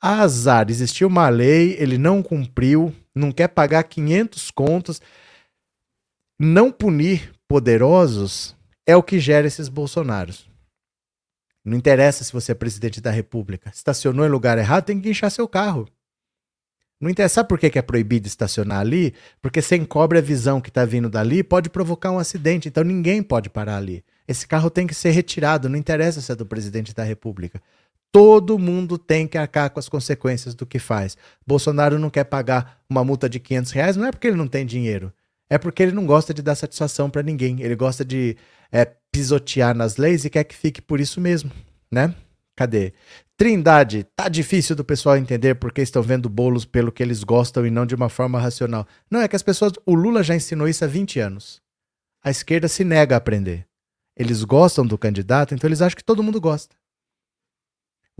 Azar, existiu uma lei, ele não cumpriu, não quer pagar 500 contos. Não punir poderosos é o que gera esses Bolsonaros. Não interessa se você é presidente da República. Estacionou em lugar errado, tem que inchar seu carro. Não interessa. Sabe por que é proibido estacionar ali? Porque sem encobre a visão que está vindo dali, pode provocar um acidente. Então ninguém pode parar ali. Esse carro tem que ser retirado. Não interessa se é do presidente da República. Todo mundo tem que arcar com as consequências do que faz. Bolsonaro não quer pagar uma multa de 500 reais, não é porque ele não tem dinheiro. É porque ele não gosta de dar satisfação para ninguém. Ele gosta de é, pisotear nas leis e quer que fique por isso mesmo, né? Cadê? Trindade, tá difícil do pessoal entender porque estão vendo bolos pelo que eles gostam e não de uma forma racional. Não, é que as pessoas. O Lula já ensinou isso há 20 anos. A esquerda se nega a aprender. Eles gostam do candidato, então eles acham que todo mundo gosta.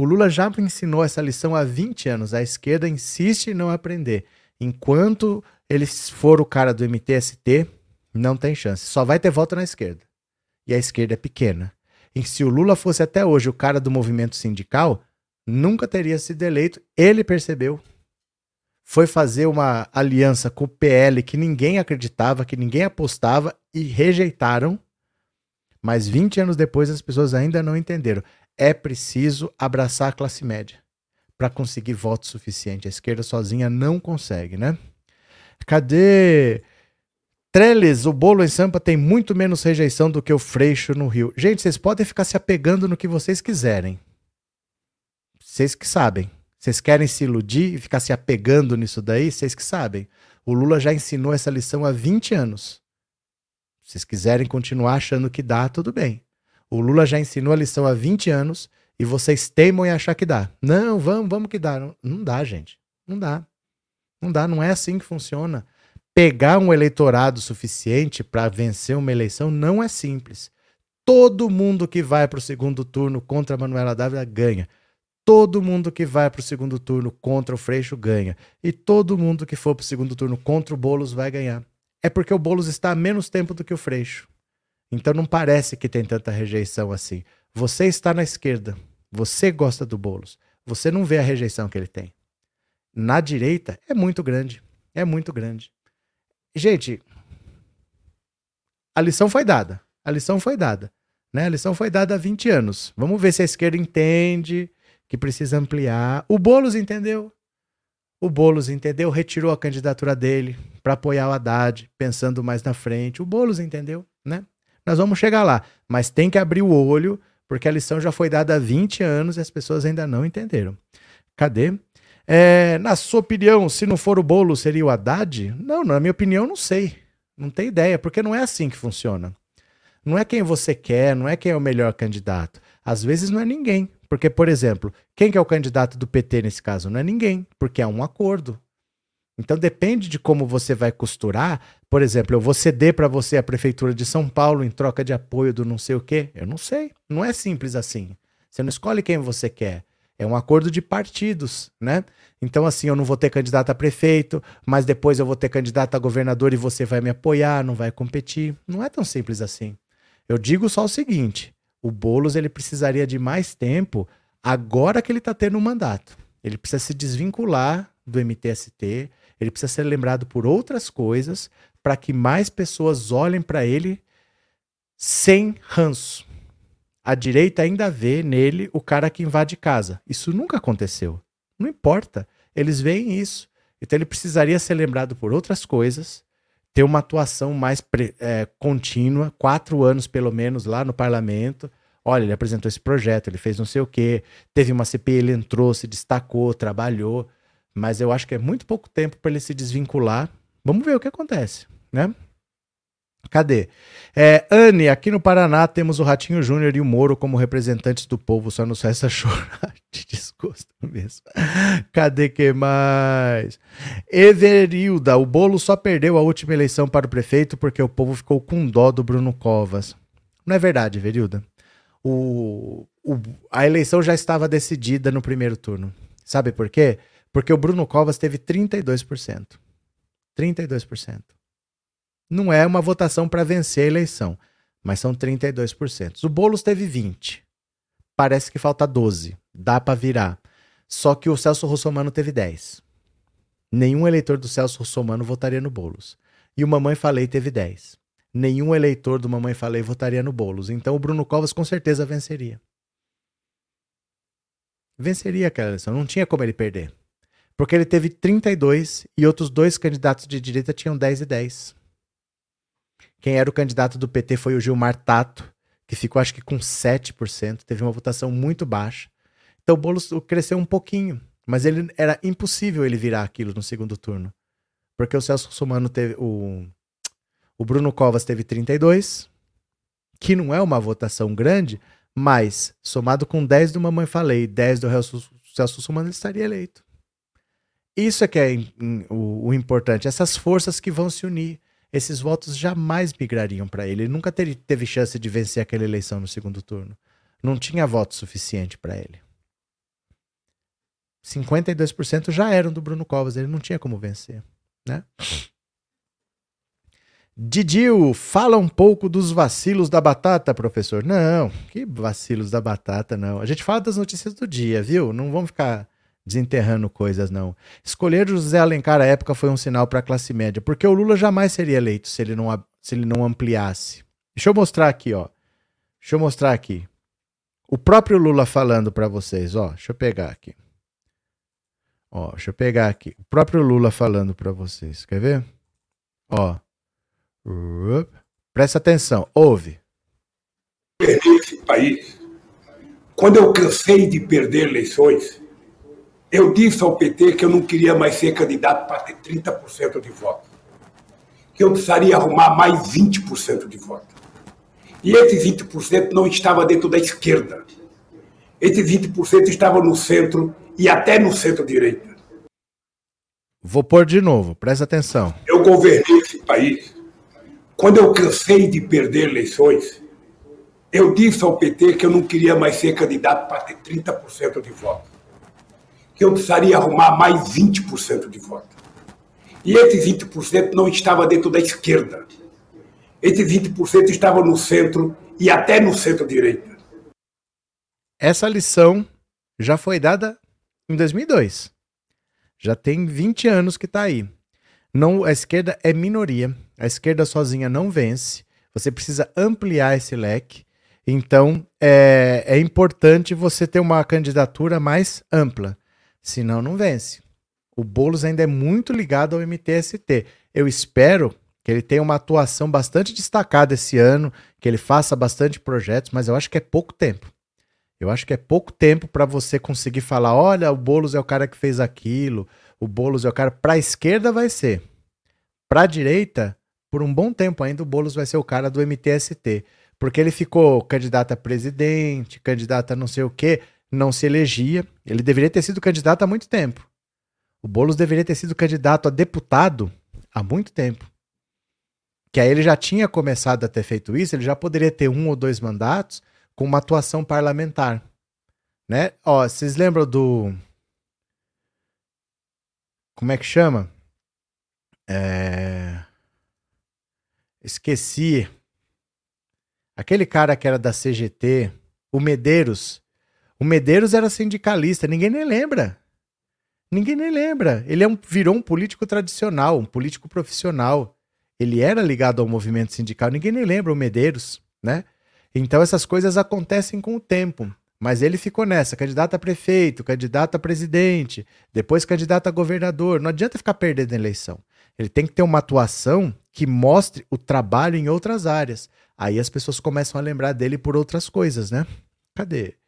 O Lula já ensinou essa lição há 20 anos. A esquerda insiste em não aprender. Enquanto ele for o cara do MTST, não tem chance. Só vai ter volta na esquerda. E a esquerda é pequena. E se o Lula fosse até hoje o cara do movimento sindical, nunca teria sido eleito. Ele percebeu. Foi fazer uma aliança com o PL que ninguém acreditava, que ninguém apostava e rejeitaram. Mas 20 anos depois as pessoas ainda não entenderam é preciso abraçar a classe média para conseguir voto suficiente. A esquerda sozinha não consegue, né? Cadê? Trellis, o bolo em Sampa tem muito menos rejeição do que o Freixo no Rio. Gente, vocês podem ficar se apegando no que vocês quiserem. Vocês que sabem. Vocês querem se iludir e ficar se apegando nisso daí? Vocês que sabem. O Lula já ensinou essa lição há 20 anos. Se vocês quiserem continuar achando que dá, tudo bem. O Lula já ensinou a lição há 20 anos e vocês teimam em achar que dá. Não, vamos, vamos que dá. Não, não dá, gente. Não dá. Não dá, não é assim que funciona. Pegar um eleitorado suficiente para vencer uma eleição não é simples. Todo mundo que vai para o segundo turno contra a Manuela Dávila ganha. Todo mundo que vai para o segundo turno contra o Freixo ganha. E todo mundo que for para o segundo turno contra o Boulos vai ganhar. É porque o Boulos está há menos tempo do que o Freixo. Então não parece que tem tanta rejeição assim. Você está na esquerda, você gosta do Boulos, você não vê a rejeição que ele tem. Na direita é muito grande, é muito grande. Gente, a lição foi dada, a lição foi dada, né? A lição foi dada há 20 anos. Vamos ver se a esquerda entende que precisa ampliar. O Boulos entendeu. O Boulos entendeu, retirou a candidatura dele para apoiar o Haddad, pensando mais na frente. O Boulos entendeu, né? Nós vamos chegar lá, mas tem que abrir o olho, porque a lição já foi dada há 20 anos e as pessoas ainda não entenderam. Cadê? É, na sua opinião, se não for o bolo, seria o Haddad? Não, na minha opinião, não sei. Não tem ideia, porque não é assim que funciona. Não é quem você quer, não é quem é o melhor candidato. Às vezes não é ninguém. Porque, por exemplo, quem que é o candidato do PT nesse caso? Não é ninguém, porque é um acordo. Então depende de como você vai costurar. Por exemplo, eu vou ceder para você a prefeitura de São Paulo em troca de apoio do não sei o quê. Eu não sei. Não é simples assim. Você não escolhe quem você quer. É um acordo de partidos, né? Então, assim, eu não vou ter candidato a prefeito, mas depois eu vou ter candidato a governador e você vai me apoiar, não vai competir. Não é tão simples assim. Eu digo só o seguinte: o Boulos ele precisaria de mais tempo agora que ele está tendo um mandato. Ele precisa se desvincular do MTST, ele precisa ser lembrado por outras coisas para que mais pessoas olhem para ele sem ranço. A direita ainda vê nele o cara que invade casa. Isso nunca aconteceu. Não importa. Eles veem isso. Então ele precisaria ser lembrado por outras coisas, ter uma atuação mais é, contínua, quatro anos pelo menos lá no parlamento. Olha, ele apresentou esse projeto, ele fez não sei o quê, teve uma CPI, ele entrou, se destacou, trabalhou. Mas eu acho que é muito pouco tempo para ele se desvincular. Vamos ver o que acontece, né? Cadê? É, Anne, aqui no Paraná temos o Ratinho Júnior e o Moro como representantes do povo, só nos resta chorar de desgosto mesmo. Cadê que mais? Everilda, o Bolo só perdeu a última eleição para o prefeito porque o povo ficou com dó do Bruno Covas. Não é verdade, Everilda. O, o, a eleição já estava decidida no primeiro turno. Sabe por quê? Porque o Bruno Covas teve 32%. 32%. Não é uma votação para vencer a eleição, mas são 32%. O Boulos teve 20. Parece que falta 12. Dá para virar. Só que o Celso Russomano teve 10. Nenhum eleitor do Celso Russomano votaria no Boulos. E o Mamãe Falei teve 10. Nenhum eleitor do Mamãe Falei votaria no Boulos. Então o Bruno Covas com certeza venceria. Venceria aquela eleição, não tinha como ele perder. Porque ele teve 32 e outros dois candidatos de direita tinham 10 e 10. Quem era o candidato do PT foi o Gilmar Tato, que ficou acho que com 7%, teve uma votação muito baixa. Então o Boulos cresceu um pouquinho, mas ele era impossível ele virar aquilo no segundo turno. Porque o Celso Russomano teve o o Bruno Covas teve 32, que não é uma votação grande, mas somado com 10 do Mamãe Falei, 10 do Celso Russomano, ele estaria eleito. Isso é que é o, o importante, essas forças que vão se unir esses votos jamais migrariam para ele. Ele nunca teve, teve chance de vencer aquela eleição no segundo turno. Não tinha voto suficiente para ele. 52% já eram do Bruno Covas, ele não tinha como vencer, né? Didil, fala um pouco dos vacilos da batata, professor. Não, que vacilos da batata, não. A gente fala das notícias do dia, viu? Não vamos ficar desenterrando coisas, não. Escolher José Alencar à época foi um sinal para a classe média, porque o Lula jamais seria eleito se ele, não, se ele não ampliasse. Deixa eu mostrar aqui, ó. Deixa eu mostrar aqui. O próprio Lula falando para vocês, ó. Deixa eu pegar aqui. Ó, deixa eu pegar aqui. O próprio Lula falando para vocês. Quer ver? Ó. Presta atenção. Ouve. Esse país, quando eu cansei de perder eleições, eu disse ao PT que eu não queria mais ser candidato para ter 30% de voto. Que eu precisaria arrumar mais 20% de voto. E esse 20% não estava dentro da esquerda. Esse 20% estava no centro e até no centro-direita. Vou pôr de novo, presta atenção. Eu governei esse país. Quando eu cansei de perder eleições, eu disse ao PT que eu não queria mais ser candidato para ter 30% de voto que eu precisaria arrumar mais 20% de voto. E esse 20% não estava dentro da esquerda. Esse 20% estava no centro e até no centro-direita. Essa lição já foi dada em 2002. Já tem 20 anos que está aí. Não, a esquerda é minoria. A esquerda sozinha não vence. Você precisa ampliar esse leque. Então, é, é importante você ter uma candidatura mais ampla. Senão não vence. O Boulos ainda é muito ligado ao MTST. Eu espero que ele tenha uma atuação bastante destacada esse ano, que ele faça bastante projetos, mas eu acho que é pouco tempo. Eu acho que é pouco tempo para você conseguir falar: olha, o Boulos é o cara que fez aquilo, o Boulos é o cara. Para a esquerda vai ser. Para a direita, por um bom tempo ainda, o Boulos vai ser o cara do MTST. Porque ele ficou candidato a presidente, candidato a não sei o quê não se elegia. Ele deveria ter sido candidato há muito tempo. O Boulos deveria ter sido candidato a deputado há muito tempo. Que aí ele já tinha começado a ter feito isso, ele já poderia ter um ou dois mandatos com uma atuação parlamentar. Né? Ó, vocês lembram do. Como é que chama? É... Esqueci. Aquele cara que era da CGT, o Medeiros, o Medeiros era sindicalista, ninguém nem lembra. Ninguém nem lembra. Ele é um, virou um político tradicional, um político profissional. Ele era ligado ao movimento sindical, ninguém nem lembra o Medeiros, né? Então essas coisas acontecem com o tempo. Mas ele ficou nessa, candidato a prefeito, candidato a presidente, depois candidato a governador. Não adianta ficar perdendo a eleição. Ele tem que ter uma atuação que mostre o trabalho em outras áreas. Aí as pessoas começam a lembrar dele por outras coisas, né? Cadê?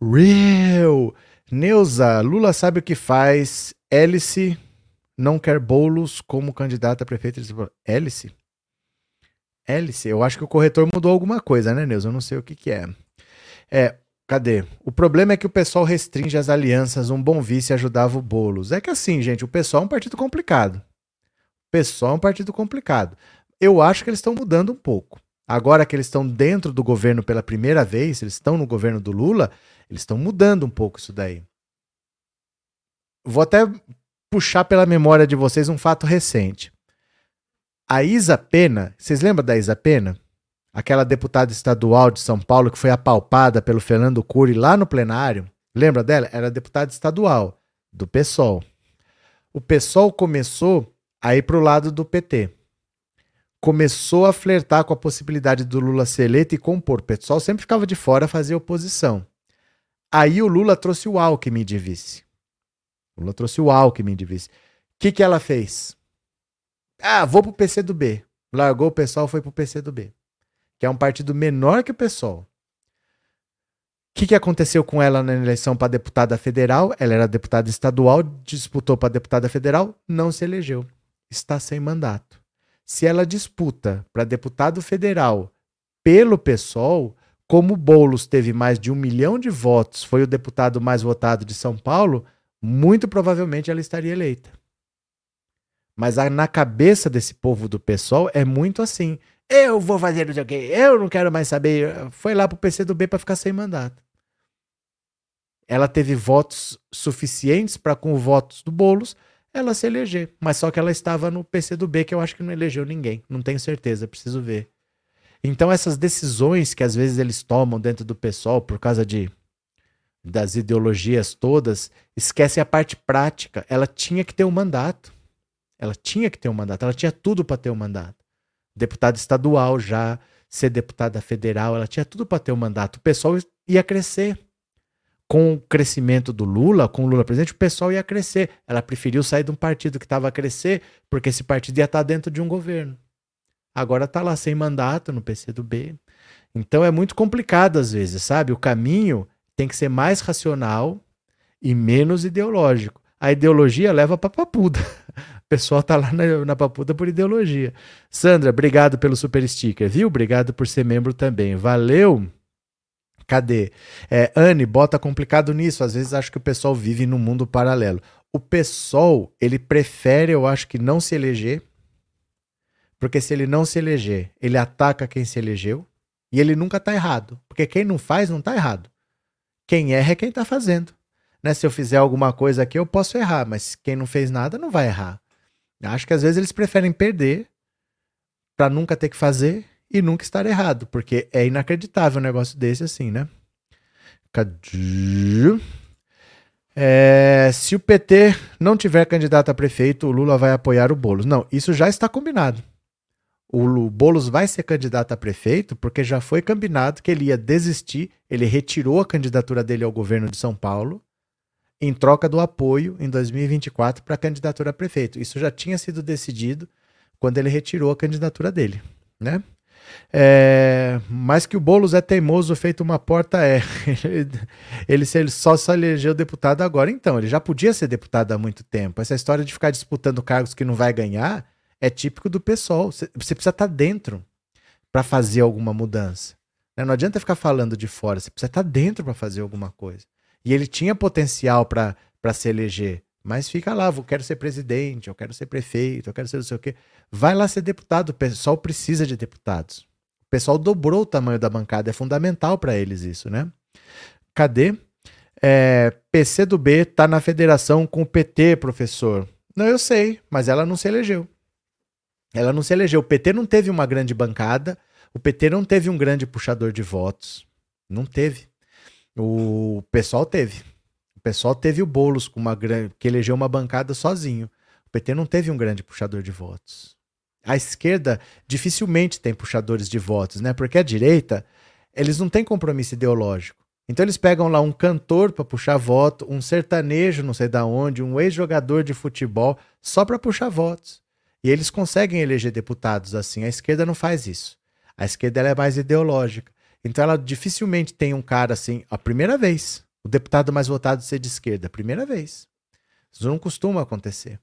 Real. Neuza, Lula sabe o que faz. Hélice não quer bolos como candidata a prefeita de Hélice? Hélice, eu acho que o corretor mudou alguma coisa, né, Neuza? Eu não sei o que, que é. É, cadê? O problema é que o pessoal restringe as alianças. Um bom vice ajudava o Boulos. É que assim, gente, o pessoal é um partido complicado. O pessoal é um partido complicado. Eu acho que eles estão mudando um pouco. Agora que eles estão dentro do governo pela primeira vez, eles estão no governo do Lula, eles estão mudando um pouco isso daí. Vou até puxar pela memória de vocês um fato recente. A Isa Pena, vocês lembram da Isa Pena? Aquela deputada estadual de São Paulo que foi apalpada pelo Fernando Cury lá no plenário, Lembra dela? Era deputada estadual do PSOL. O PSOL começou a ir para o lado do PT. Começou a flertar com a possibilidade do Lula ser eleito e compor. O PSOL sempre ficava de fora, fazia oposição. Aí o Lula trouxe o Alckmin de vice. O Lula trouxe o Alckmin de vice. O que, que ela fez? Ah, vou pro PCdoB. Largou o pessoal, foi pro PCdoB. Que é um partido menor que o PSOL. O que, que aconteceu com ela na eleição para deputada federal? Ela era deputada estadual, disputou para deputada federal, não se elegeu. Está sem mandato. Se ela disputa para deputado federal pelo PSOL, como Boulos teve mais de um milhão de votos, foi o deputado mais votado de São Paulo, muito provavelmente ela estaria eleita. Mas na cabeça desse povo do PSOL é muito assim. Eu vou fazer não sei o quê, eu não quero mais saber. Foi lá pro PCdoB para ficar sem mandato. Ela teve votos suficientes para, com os votos do Boulos, ela se eleger. Mas só que ela estava no PCdoB, que eu acho que não elegeu ninguém. Não tenho certeza, preciso ver. Então, essas decisões que às vezes eles tomam dentro do PSOL por causa de das ideologias todas, esquecem a parte prática. Ela tinha que ter um mandato. Ela tinha que ter um mandato. Ela tinha tudo para ter um mandato. Deputada estadual já, ser deputada federal, ela tinha tudo para ter um mandato. O pessoal ia crescer. Com o crescimento do Lula, com o Lula presidente, o pessoal ia crescer. Ela preferiu sair de um partido que estava a crescer, porque esse partido ia estar tá dentro de um governo. Agora está lá sem mandato no PCdoB. Então é muito complicado às vezes, sabe? O caminho tem que ser mais racional e menos ideológico. A ideologia leva para papuda. O pessoal tá lá na, na papuda por ideologia. Sandra, obrigado pelo super sticker, viu? Obrigado por ser membro também. Valeu! Cadê? É, Anne, bota complicado nisso. Às vezes acho que o pessoal vive num mundo paralelo. O pessoal, ele prefere, eu acho que não se eleger, porque se ele não se eleger, ele ataca quem se elegeu e ele nunca tá errado. Porque quem não faz não tá errado. Quem erra é quem está fazendo. Né? Se eu fizer alguma coisa aqui, eu posso errar, mas quem não fez nada não vai errar. Acho que às vezes eles preferem perder para nunca ter que fazer e nunca estar errado, porque é inacreditável um negócio desse assim, né? Cadê? É, se o PT não tiver candidato a prefeito, o Lula vai apoiar o Boulos. Não, isso já está combinado o Boulos vai ser candidato a prefeito porque já foi combinado que ele ia desistir, ele retirou a candidatura dele ao governo de São Paulo em troca do apoio em 2024 para a candidatura a prefeito. Isso já tinha sido decidido quando ele retirou a candidatura dele, né? É, mas que o Boulos é teimoso feito uma porta é. ele, ele só se elegeu deputado agora. Então, ele já podia ser deputado há muito tempo. Essa história de ficar disputando cargos que não vai ganhar é típico do pessoal. Você precisa estar tá dentro para fazer alguma mudança. Né? Não adianta ficar falando de fora, você precisa estar tá dentro para fazer alguma coisa. E ele tinha potencial para se eleger, mas fica lá, eu quero ser presidente, eu quero ser prefeito, eu quero ser não sei o quê. Vai lá ser deputado, o pessoal precisa de deputados. O pessoal dobrou o tamanho da bancada, é fundamental para eles isso, né? Cadê? É, PC do B tá na federação com o PT, professor. Não, eu sei, mas ela não se elegeu. Ela não se elegeu. O PT não teve uma grande bancada, o PT não teve um grande puxador de votos. Não teve. O pessoal teve. O pessoal teve o Boulos com uma grande, que elegeu uma bancada sozinho. O PT não teve um grande puxador de votos. A esquerda dificilmente tem puxadores de votos, né? Porque a direita, eles não têm compromisso ideológico. Então eles pegam lá um cantor para puxar voto, um sertanejo, não sei da onde, um ex-jogador de futebol, só para puxar votos. E eles conseguem eleger deputados assim. A esquerda não faz isso. A esquerda é mais ideológica. Então ela dificilmente tem um cara assim, a primeira vez, o deputado mais votado ser de esquerda, primeira vez. Isso não costuma acontecer.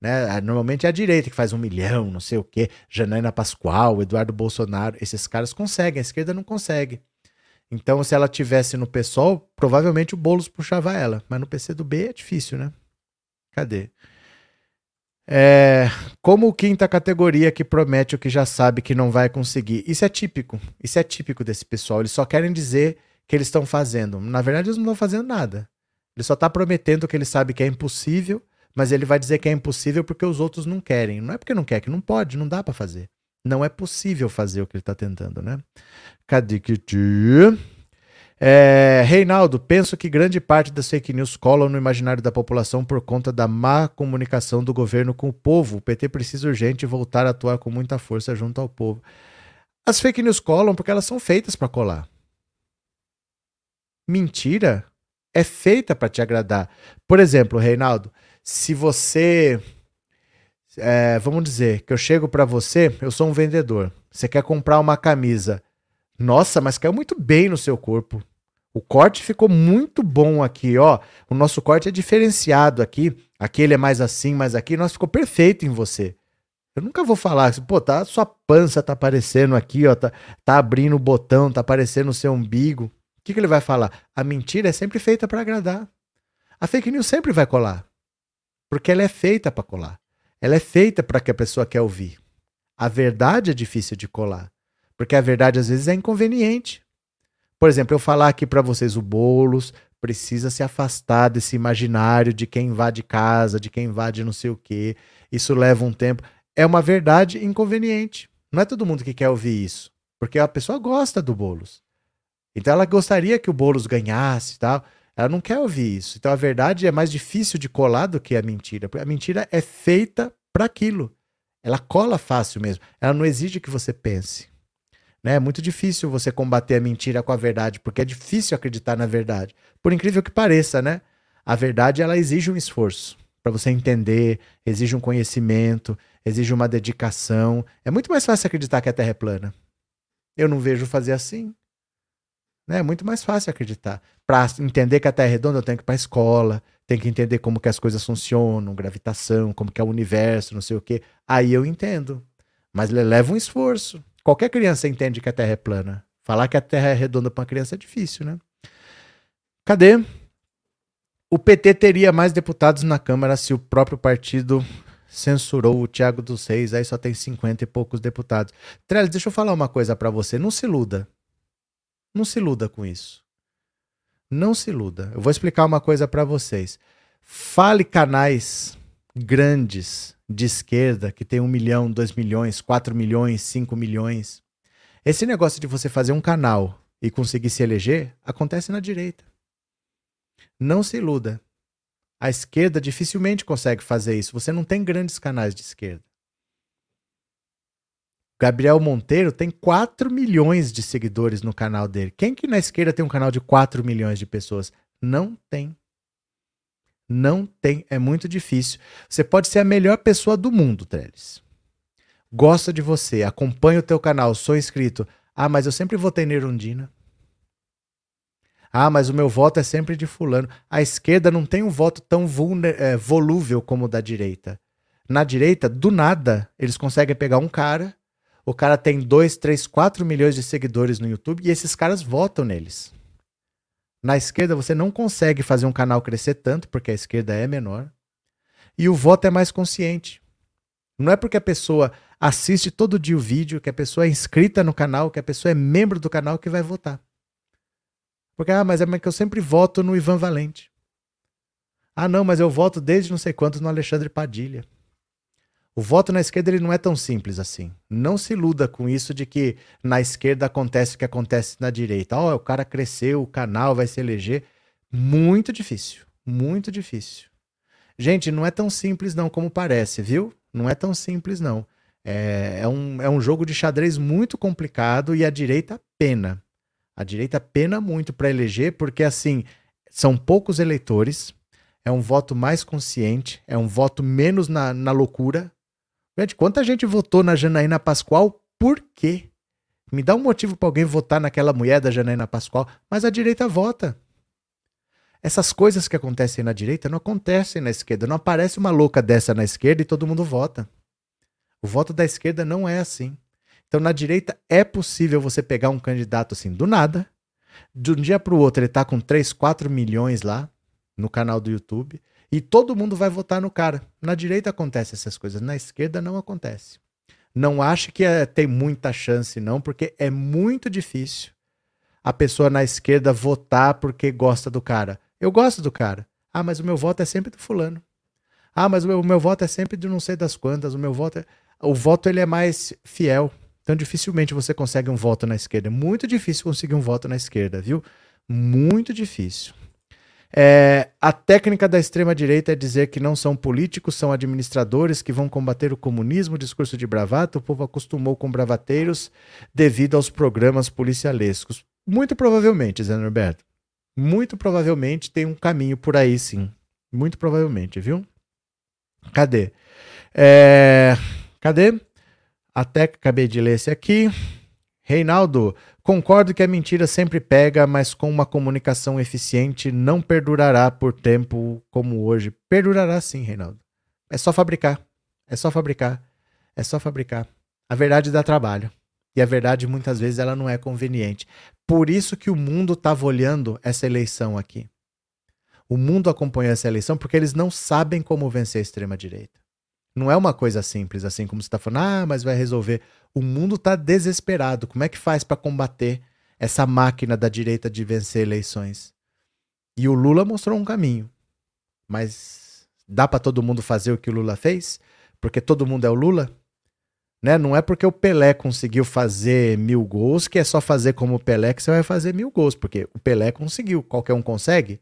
Né? Normalmente é a direita que faz um milhão, não sei o quê. Janaína Pascoal, Eduardo Bolsonaro, esses caras conseguem, a esquerda não consegue. Então, se ela tivesse no PSOL, provavelmente o Boulos puxava ela. Mas no PC do B é difícil, né? Cadê? É, como quinta categoria que promete o que já sabe que não vai conseguir. Isso é típico. Isso é típico desse pessoal. Eles só querem dizer que eles estão fazendo. Na verdade, eles não estão fazendo nada. Ele só está prometendo que ele sabe que é impossível, mas ele vai dizer que é impossível porque os outros não querem. Não é porque não quer, que não pode, não dá para fazer. Não é possível fazer o que ele está tentando, né? Cadê que É, Reinaldo, penso que grande parte das fake news colam no imaginário da população por conta da má comunicação do governo com o povo. O PT precisa urgente voltar a atuar com muita força junto ao povo. As fake news colam porque elas são feitas para colar. Mentira é feita para te agradar. Por exemplo, Reinaldo, se você. É, vamos dizer que eu chego para você, eu sou um vendedor. Você quer comprar uma camisa nossa, mas caiu muito bem no seu corpo. O corte ficou muito bom aqui, ó. O nosso corte é diferenciado aqui. Aqui ele é mais assim, mais aqui. Nossa, ficou perfeito em você. Eu nunca vou falar assim, pô, tá, sua pança tá aparecendo aqui, ó, tá, tá abrindo o botão, tá aparecendo o seu umbigo. O que, que ele vai falar? A mentira é sempre feita para agradar. A fake news sempre vai colar. Porque ela é feita para colar. Ela é feita para que a pessoa quer ouvir. A verdade é difícil de colar. Porque a verdade às vezes é inconveniente. Por exemplo, eu falar aqui para vocês o Bolos precisa se afastar desse imaginário de quem invade casa, de quem invade não sei o quê. Isso leva um tempo. É uma verdade inconveniente. Não é todo mundo que quer ouvir isso, porque a pessoa gosta do Bolos. Então ela gostaria que o Bolos ganhasse, tal. Ela não quer ouvir isso. Então a verdade é mais difícil de colar do que a mentira, porque a mentira é feita para aquilo. Ela cola fácil mesmo. Ela não exige que você pense. Né? É muito difícil você combater a mentira com a verdade, porque é difícil acreditar na verdade. Por incrível que pareça, né? A verdade ela exige um esforço para você entender, exige um conhecimento, exige uma dedicação. É muito mais fácil acreditar que a Terra é plana. Eu não vejo fazer assim. Né? É muito mais fácil acreditar. Para entender que a Terra é redonda, eu tenho que ir para a escola, tenho que entender como que as coisas funcionam, gravitação, como que é o universo, não sei o quê. Aí eu entendo. Mas leva um esforço. Qualquer criança entende que a Terra é plana. Falar que a Terra é redonda para uma criança é difícil, né? Cadê? O PT teria mais deputados na Câmara se o próprio partido censurou o Tiago dos Reis, aí só tem 50 e poucos deputados. Trellis, deixa eu falar uma coisa para você, não se iluda. Não se iluda com isso. Não se iluda. Eu vou explicar uma coisa para vocês. Fale canais grandes de esquerda que tem um milhão, dois milhões, quatro milhões, cinco milhões. Esse negócio de você fazer um canal e conseguir se eleger acontece na direita. Não se iluda. A esquerda dificilmente consegue fazer isso. Você não tem grandes canais de esquerda. Gabriel Monteiro tem 4 milhões de seguidores no canal dele. Quem que na esquerda tem um canal de 4 milhões de pessoas? Não tem. Não tem, é muito difícil. Você pode ser a melhor pessoa do mundo, Trellis. Gosta de você, acompanha o teu canal, sou inscrito. Ah, mas eu sempre votei Nerundina. Ah, mas o meu voto é sempre de fulano. A esquerda não tem um voto tão é, volúvel como o da direita. Na direita, do nada, eles conseguem pegar um cara, o cara tem 2, 3, 4 milhões de seguidores no YouTube e esses caras votam neles. Na esquerda você não consegue fazer um canal crescer tanto, porque a esquerda é menor. E o voto é mais consciente. Não é porque a pessoa assiste todo dia o vídeo, que a pessoa é inscrita no canal, que a pessoa é membro do canal que vai votar. Porque, ah, mas é que eu sempre voto no Ivan Valente. Ah, não, mas eu voto desde não sei quantos no Alexandre Padilha. O voto na esquerda ele não é tão simples assim. Não se iluda com isso de que na esquerda acontece o que acontece na direita. Ó, oh, o cara cresceu, o canal vai se eleger. Muito difícil, muito difícil. Gente, não é tão simples não como parece, viu? Não é tão simples não. É, é, um, é um jogo de xadrez muito complicado e a direita pena. A direita pena muito para eleger porque, assim, são poucos eleitores, é um voto mais consciente, é um voto menos na, na loucura, Gente, quanta gente votou na Janaína Pascoal? Por quê? Me dá um motivo para alguém votar naquela mulher da Janaína Pascoal, mas a direita vota. Essas coisas que acontecem na direita não acontecem na esquerda. Não aparece uma louca dessa na esquerda e todo mundo vota. O voto da esquerda não é assim. Então, na direita, é possível você pegar um candidato assim do nada. De um dia para o outro, ele está com 3, 4 milhões lá no canal do YouTube. E todo mundo vai votar no cara. Na direita acontece essas coisas, na esquerda não acontece. Não acho que é, tem muita chance, não, porque é muito difícil a pessoa na esquerda votar porque gosta do cara. Eu gosto do cara. Ah, mas o meu voto é sempre do fulano. Ah, mas o meu, o meu voto é sempre de não sei das quantas. O meu voto é... O voto ele é mais fiel. Então dificilmente você consegue um voto na esquerda. É muito difícil conseguir um voto na esquerda, viu? Muito difícil. É, a técnica da extrema-direita é dizer que não são políticos, são administradores que vão combater o comunismo, discurso de bravata. O povo acostumou com bravateiros devido aos programas policialescos. Muito provavelmente, Zé Norberto. Muito provavelmente tem um caminho por aí, sim. Muito provavelmente, viu? Cadê? É... Cadê? Até acabei de ler esse aqui. Reinaldo, concordo que a mentira sempre pega, mas com uma comunicação eficiente não perdurará por tempo como hoje. Perdurará sim, Reinaldo. É só fabricar. É só fabricar. É só fabricar. A verdade dá trabalho. E a verdade muitas vezes ela não é conveniente. Por isso que o mundo estava olhando essa eleição aqui. O mundo acompanhou essa eleição porque eles não sabem como vencer a extrema direita. Não é uma coisa simples, assim como você está falando, ah, mas vai resolver. O mundo está desesperado. Como é que faz para combater essa máquina da direita de vencer eleições? E o Lula mostrou um caminho. Mas dá para todo mundo fazer o que o Lula fez? Porque todo mundo é o Lula? Né? Não é porque o Pelé conseguiu fazer mil gols que é só fazer como o Pelé que você vai fazer mil gols, porque o Pelé conseguiu, qualquer um consegue?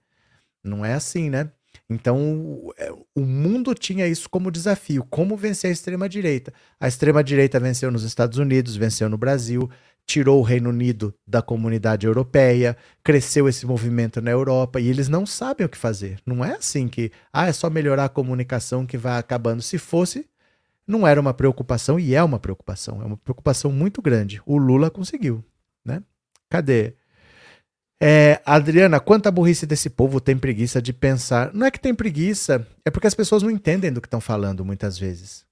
Não é assim, né? Então, é, o mundo tinha isso como desafio: como vencer a extrema-direita. A extrema-direita venceu nos Estados Unidos, venceu no Brasil, tirou o Reino Unido da comunidade europeia, cresceu esse movimento na Europa e eles não sabem o que fazer. Não é assim que, ah, é só melhorar a comunicação que vai acabando. Se fosse, não era uma preocupação e é uma preocupação. É uma preocupação muito grande. O Lula conseguiu, né? Cadê? É, Adriana, quanta burrice desse povo tem preguiça de pensar. Não é que tem preguiça, é porque as pessoas não entendem do que estão falando muitas vezes.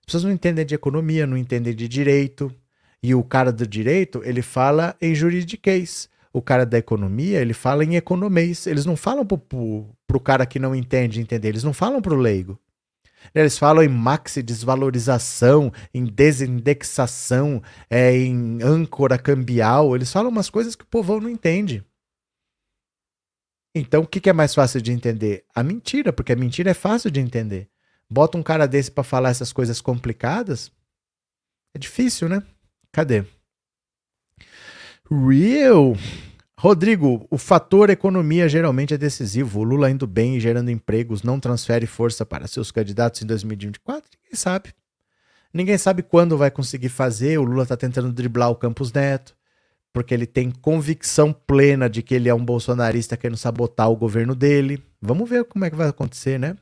As pessoas não entendem de economia, não entendem de direito. E o cara do direito, ele fala em juridiquês. O cara da economia, ele fala em economês. Eles não falam pro, pro, pro cara que não entende entender, eles não falam pro leigo. Eles falam em maxi desvalorização, em desindexação, é, em âncora cambial. Eles falam umas coisas que o povão não entende. Então, o que, que é mais fácil de entender? A mentira, porque a mentira é fácil de entender. Bota um cara desse para falar essas coisas complicadas, é difícil, né? Cadê? Real. Rodrigo, o fator economia geralmente é decisivo. O Lula indo bem e gerando empregos não transfere força para seus candidatos em 2024? Ninguém sabe. Ninguém sabe quando vai conseguir fazer. O Lula está tentando driblar o Campos Neto, porque ele tem convicção plena de que ele é um bolsonarista querendo sabotar o governo dele. Vamos ver como é que vai acontecer, né?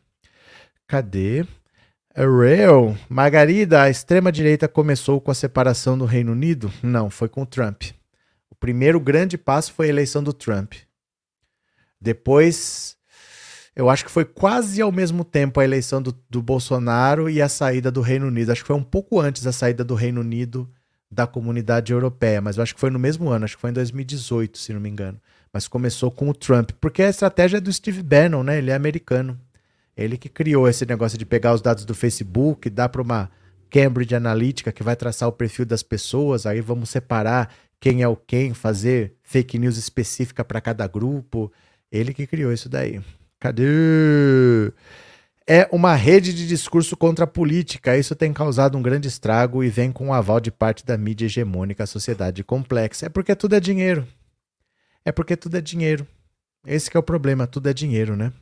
Cadê? Real. Margarida, a extrema-direita começou com a separação do Reino Unido? Não, foi com o Trump primeiro grande passo foi a eleição do Trump. Depois, eu acho que foi quase ao mesmo tempo a eleição do, do Bolsonaro e a saída do Reino Unido. Acho que foi um pouco antes da saída do Reino Unido da comunidade europeia, mas eu acho que foi no mesmo ano, acho que foi em 2018, se não me engano. Mas começou com o Trump, porque a estratégia é do Steve Bannon, né? Ele é americano. Ele que criou esse negócio de pegar os dados do Facebook, dar para uma Cambridge Analytica que vai traçar o perfil das pessoas, aí vamos separar quem é o quem, fazer fake news específica para cada grupo. Ele que criou isso daí. Cadê? É uma rede de discurso contra a política. Isso tem causado um grande estrago e vem com o aval de parte da mídia hegemônica, a sociedade complexa. É porque tudo é dinheiro. É porque tudo é dinheiro. Esse é o problema, tudo é dinheiro, né?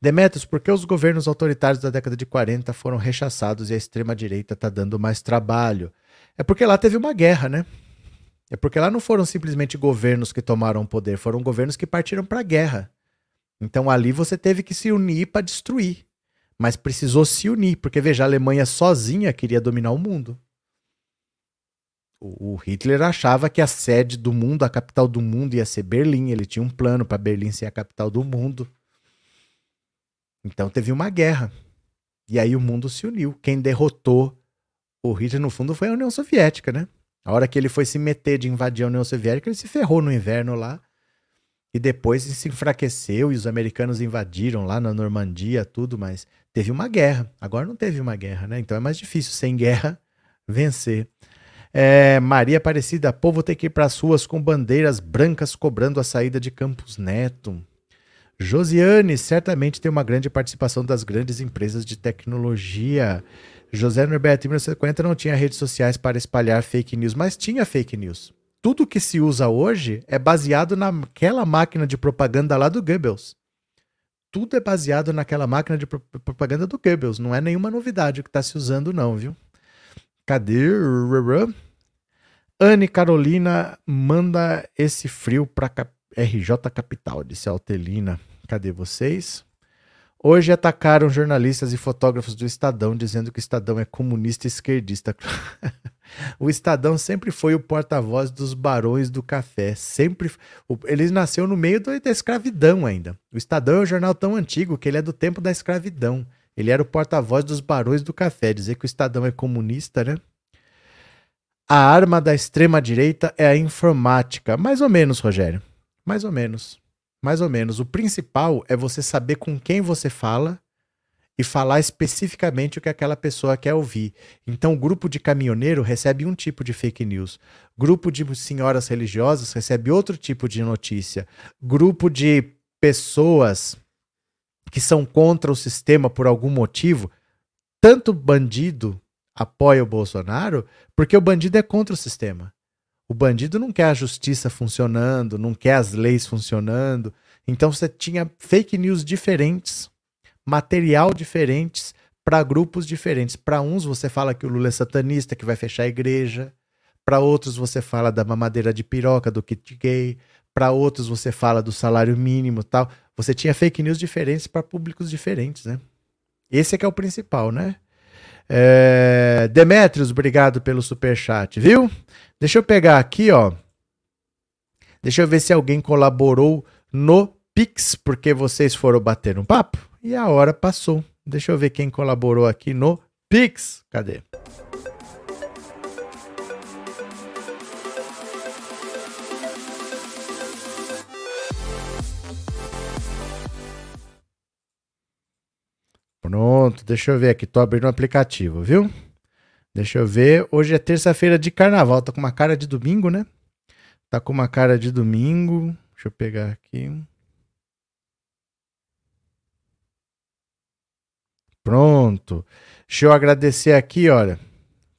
Demetrios, por que os governos autoritários da década de 40 foram rechaçados e a extrema-direita está dando mais trabalho? É porque lá teve uma guerra, né? É porque lá não foram simplesmente governos que tomaram o poder, foram governos que partiram para a guerra. Então ali você teve que se unir para destruir. Mas precisou se unir, porque veja, a Alemanha sozinha queria dominar o mundo. O Hitler achava que a sede do mundo, a capital do mundo ia ser Berlim. Ele tinha um plano para Berlim ser a capital do mundo. Então teve uma guerra. E aí o mundo se uniu. Quem derrotou o Hitler, no fundo, foi a União Soviética, né? A hora que ele foi se meter de invadir a União Soviética, ele se ferrou no inverno lá. E depois se enfraqueceu e os americanos invadiram lá na Normandia, tudo, mas teve uma guerra. Agora não teve uma guerra, né? Então é mais difícil, sem guerra, vencer. É, Maria Aparecida, povo tem que ir para as ruas com bandeiras brancas cobrando a saída de Campos Neto. Josiane, certamente tem uma grande participação das grandes empresas de tecnologia. José Norberto, em 1950 não tinha redes sociais para espalhar fake news, mas tinha fake news. tudo que se usa hoje é baseado naquela máquina de propaganda lá do Goebbels. Tudo é baseado naquela máquina de propaganda do Goebbels. Não é nenhuma novidade o que está se usando, não, viu? Cadê? Anne Carolina manda esse frio para RJ Capital, disse a Altelina. Cadê vocês? Hoje atacaram jornalistas e fotógrafos do Estadão, dizendo que o Estadão é comunista e esquerdista. o Estadão sempre foi o porta-voz dos barões do café. Sempre. Ele nasceu no meio da escravidão ainda. O Estadão é um jornal tão antigo que ele é do tempo da escravidão. Ele era o porta-voz dos barões do café. Dizer que o Estadão é comunista, né? A arma da extrema-direita é a informática. Mais ou menos, Rogério. Mais ou menos. Mais ou menos. O principal é você saber com quem você fala e falar especificamente o que aquela pessoa quer ouvir. Então, o grupo de caminhoneiro recebe um tipo de fake news. Grupo de senhoras religiosas recebe outro tipo de notícia. Grupo de pessoas que são contra o sistema por algum motivo, tanto bandido apoia o Bolsonaro porque o bandido é contra o sistema. O bandido não quer a justiça funcionando, não quer as leis funcionando. Então você tinha fake news diferentes, material diferentes para grupos diferentes. Para uns você fala que o Lula é satanista, que vai fechar a igreja. Para outros você fala da mamadeira de piroca, do kit gay. Para outros você fala do salário mínimo, tal. Você tinha fake news diferentes para públicos diferentes, né? Esse é que é o principal, né? É... Demetrios, obrigado pelo super chat, viu? Deixa eu pegar aqui, ó. Deixa eu ver se alguém colaborou no Pix, porque vocês foram bater um papo e a hora passou. Deixa eu ver quem colaborou aqui no Pix. Cadê? Pronto, deixa eu ver aqui. Tô abrindo o aplicativo, viu? Deixa eu ver. Hoje é terça-feira de carnaval. Tá com uma cara de domingo, né? Tá com uma cara de domingo. Deixa eu pegar aqui. Pronto. Deixa eu agradecer aqui, olha.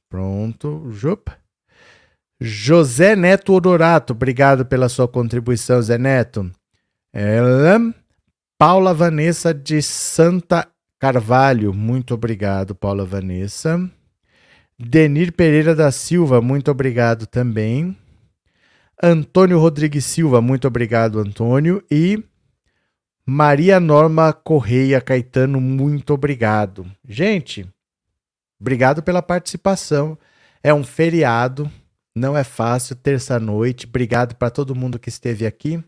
Pronto. Jupa. José Neto Odorato, obrigado pela sua contribuição, Zé Neto. Ela. Paula Vanessa de Santa Carvalho, muito obrigado, Paula Vanessa. Denir Pereira da Silva, muito obrigado também. Antônio Rodrigues Silva, muito obrigado, Antônio. E Maria Norma Correia Caetano, muito obrigado. Gente, obrigado pela participação. É um feriado, não é fácil, terça-noite. Obrigado para todo mundo que esteve aqui.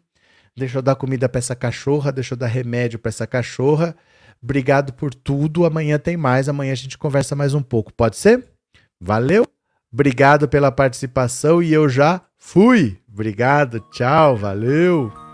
Deixa eu dar comida para essa cachorra, deixa eu dar remédio para essa cachorra. Obrigado por tudo. Amanhã tem mais. Amanhã a gente conversa mais um pouco. Pode ser? Valeu? Obrigado pela participação e eu já fui. Obrigado. Tchau. Valeu.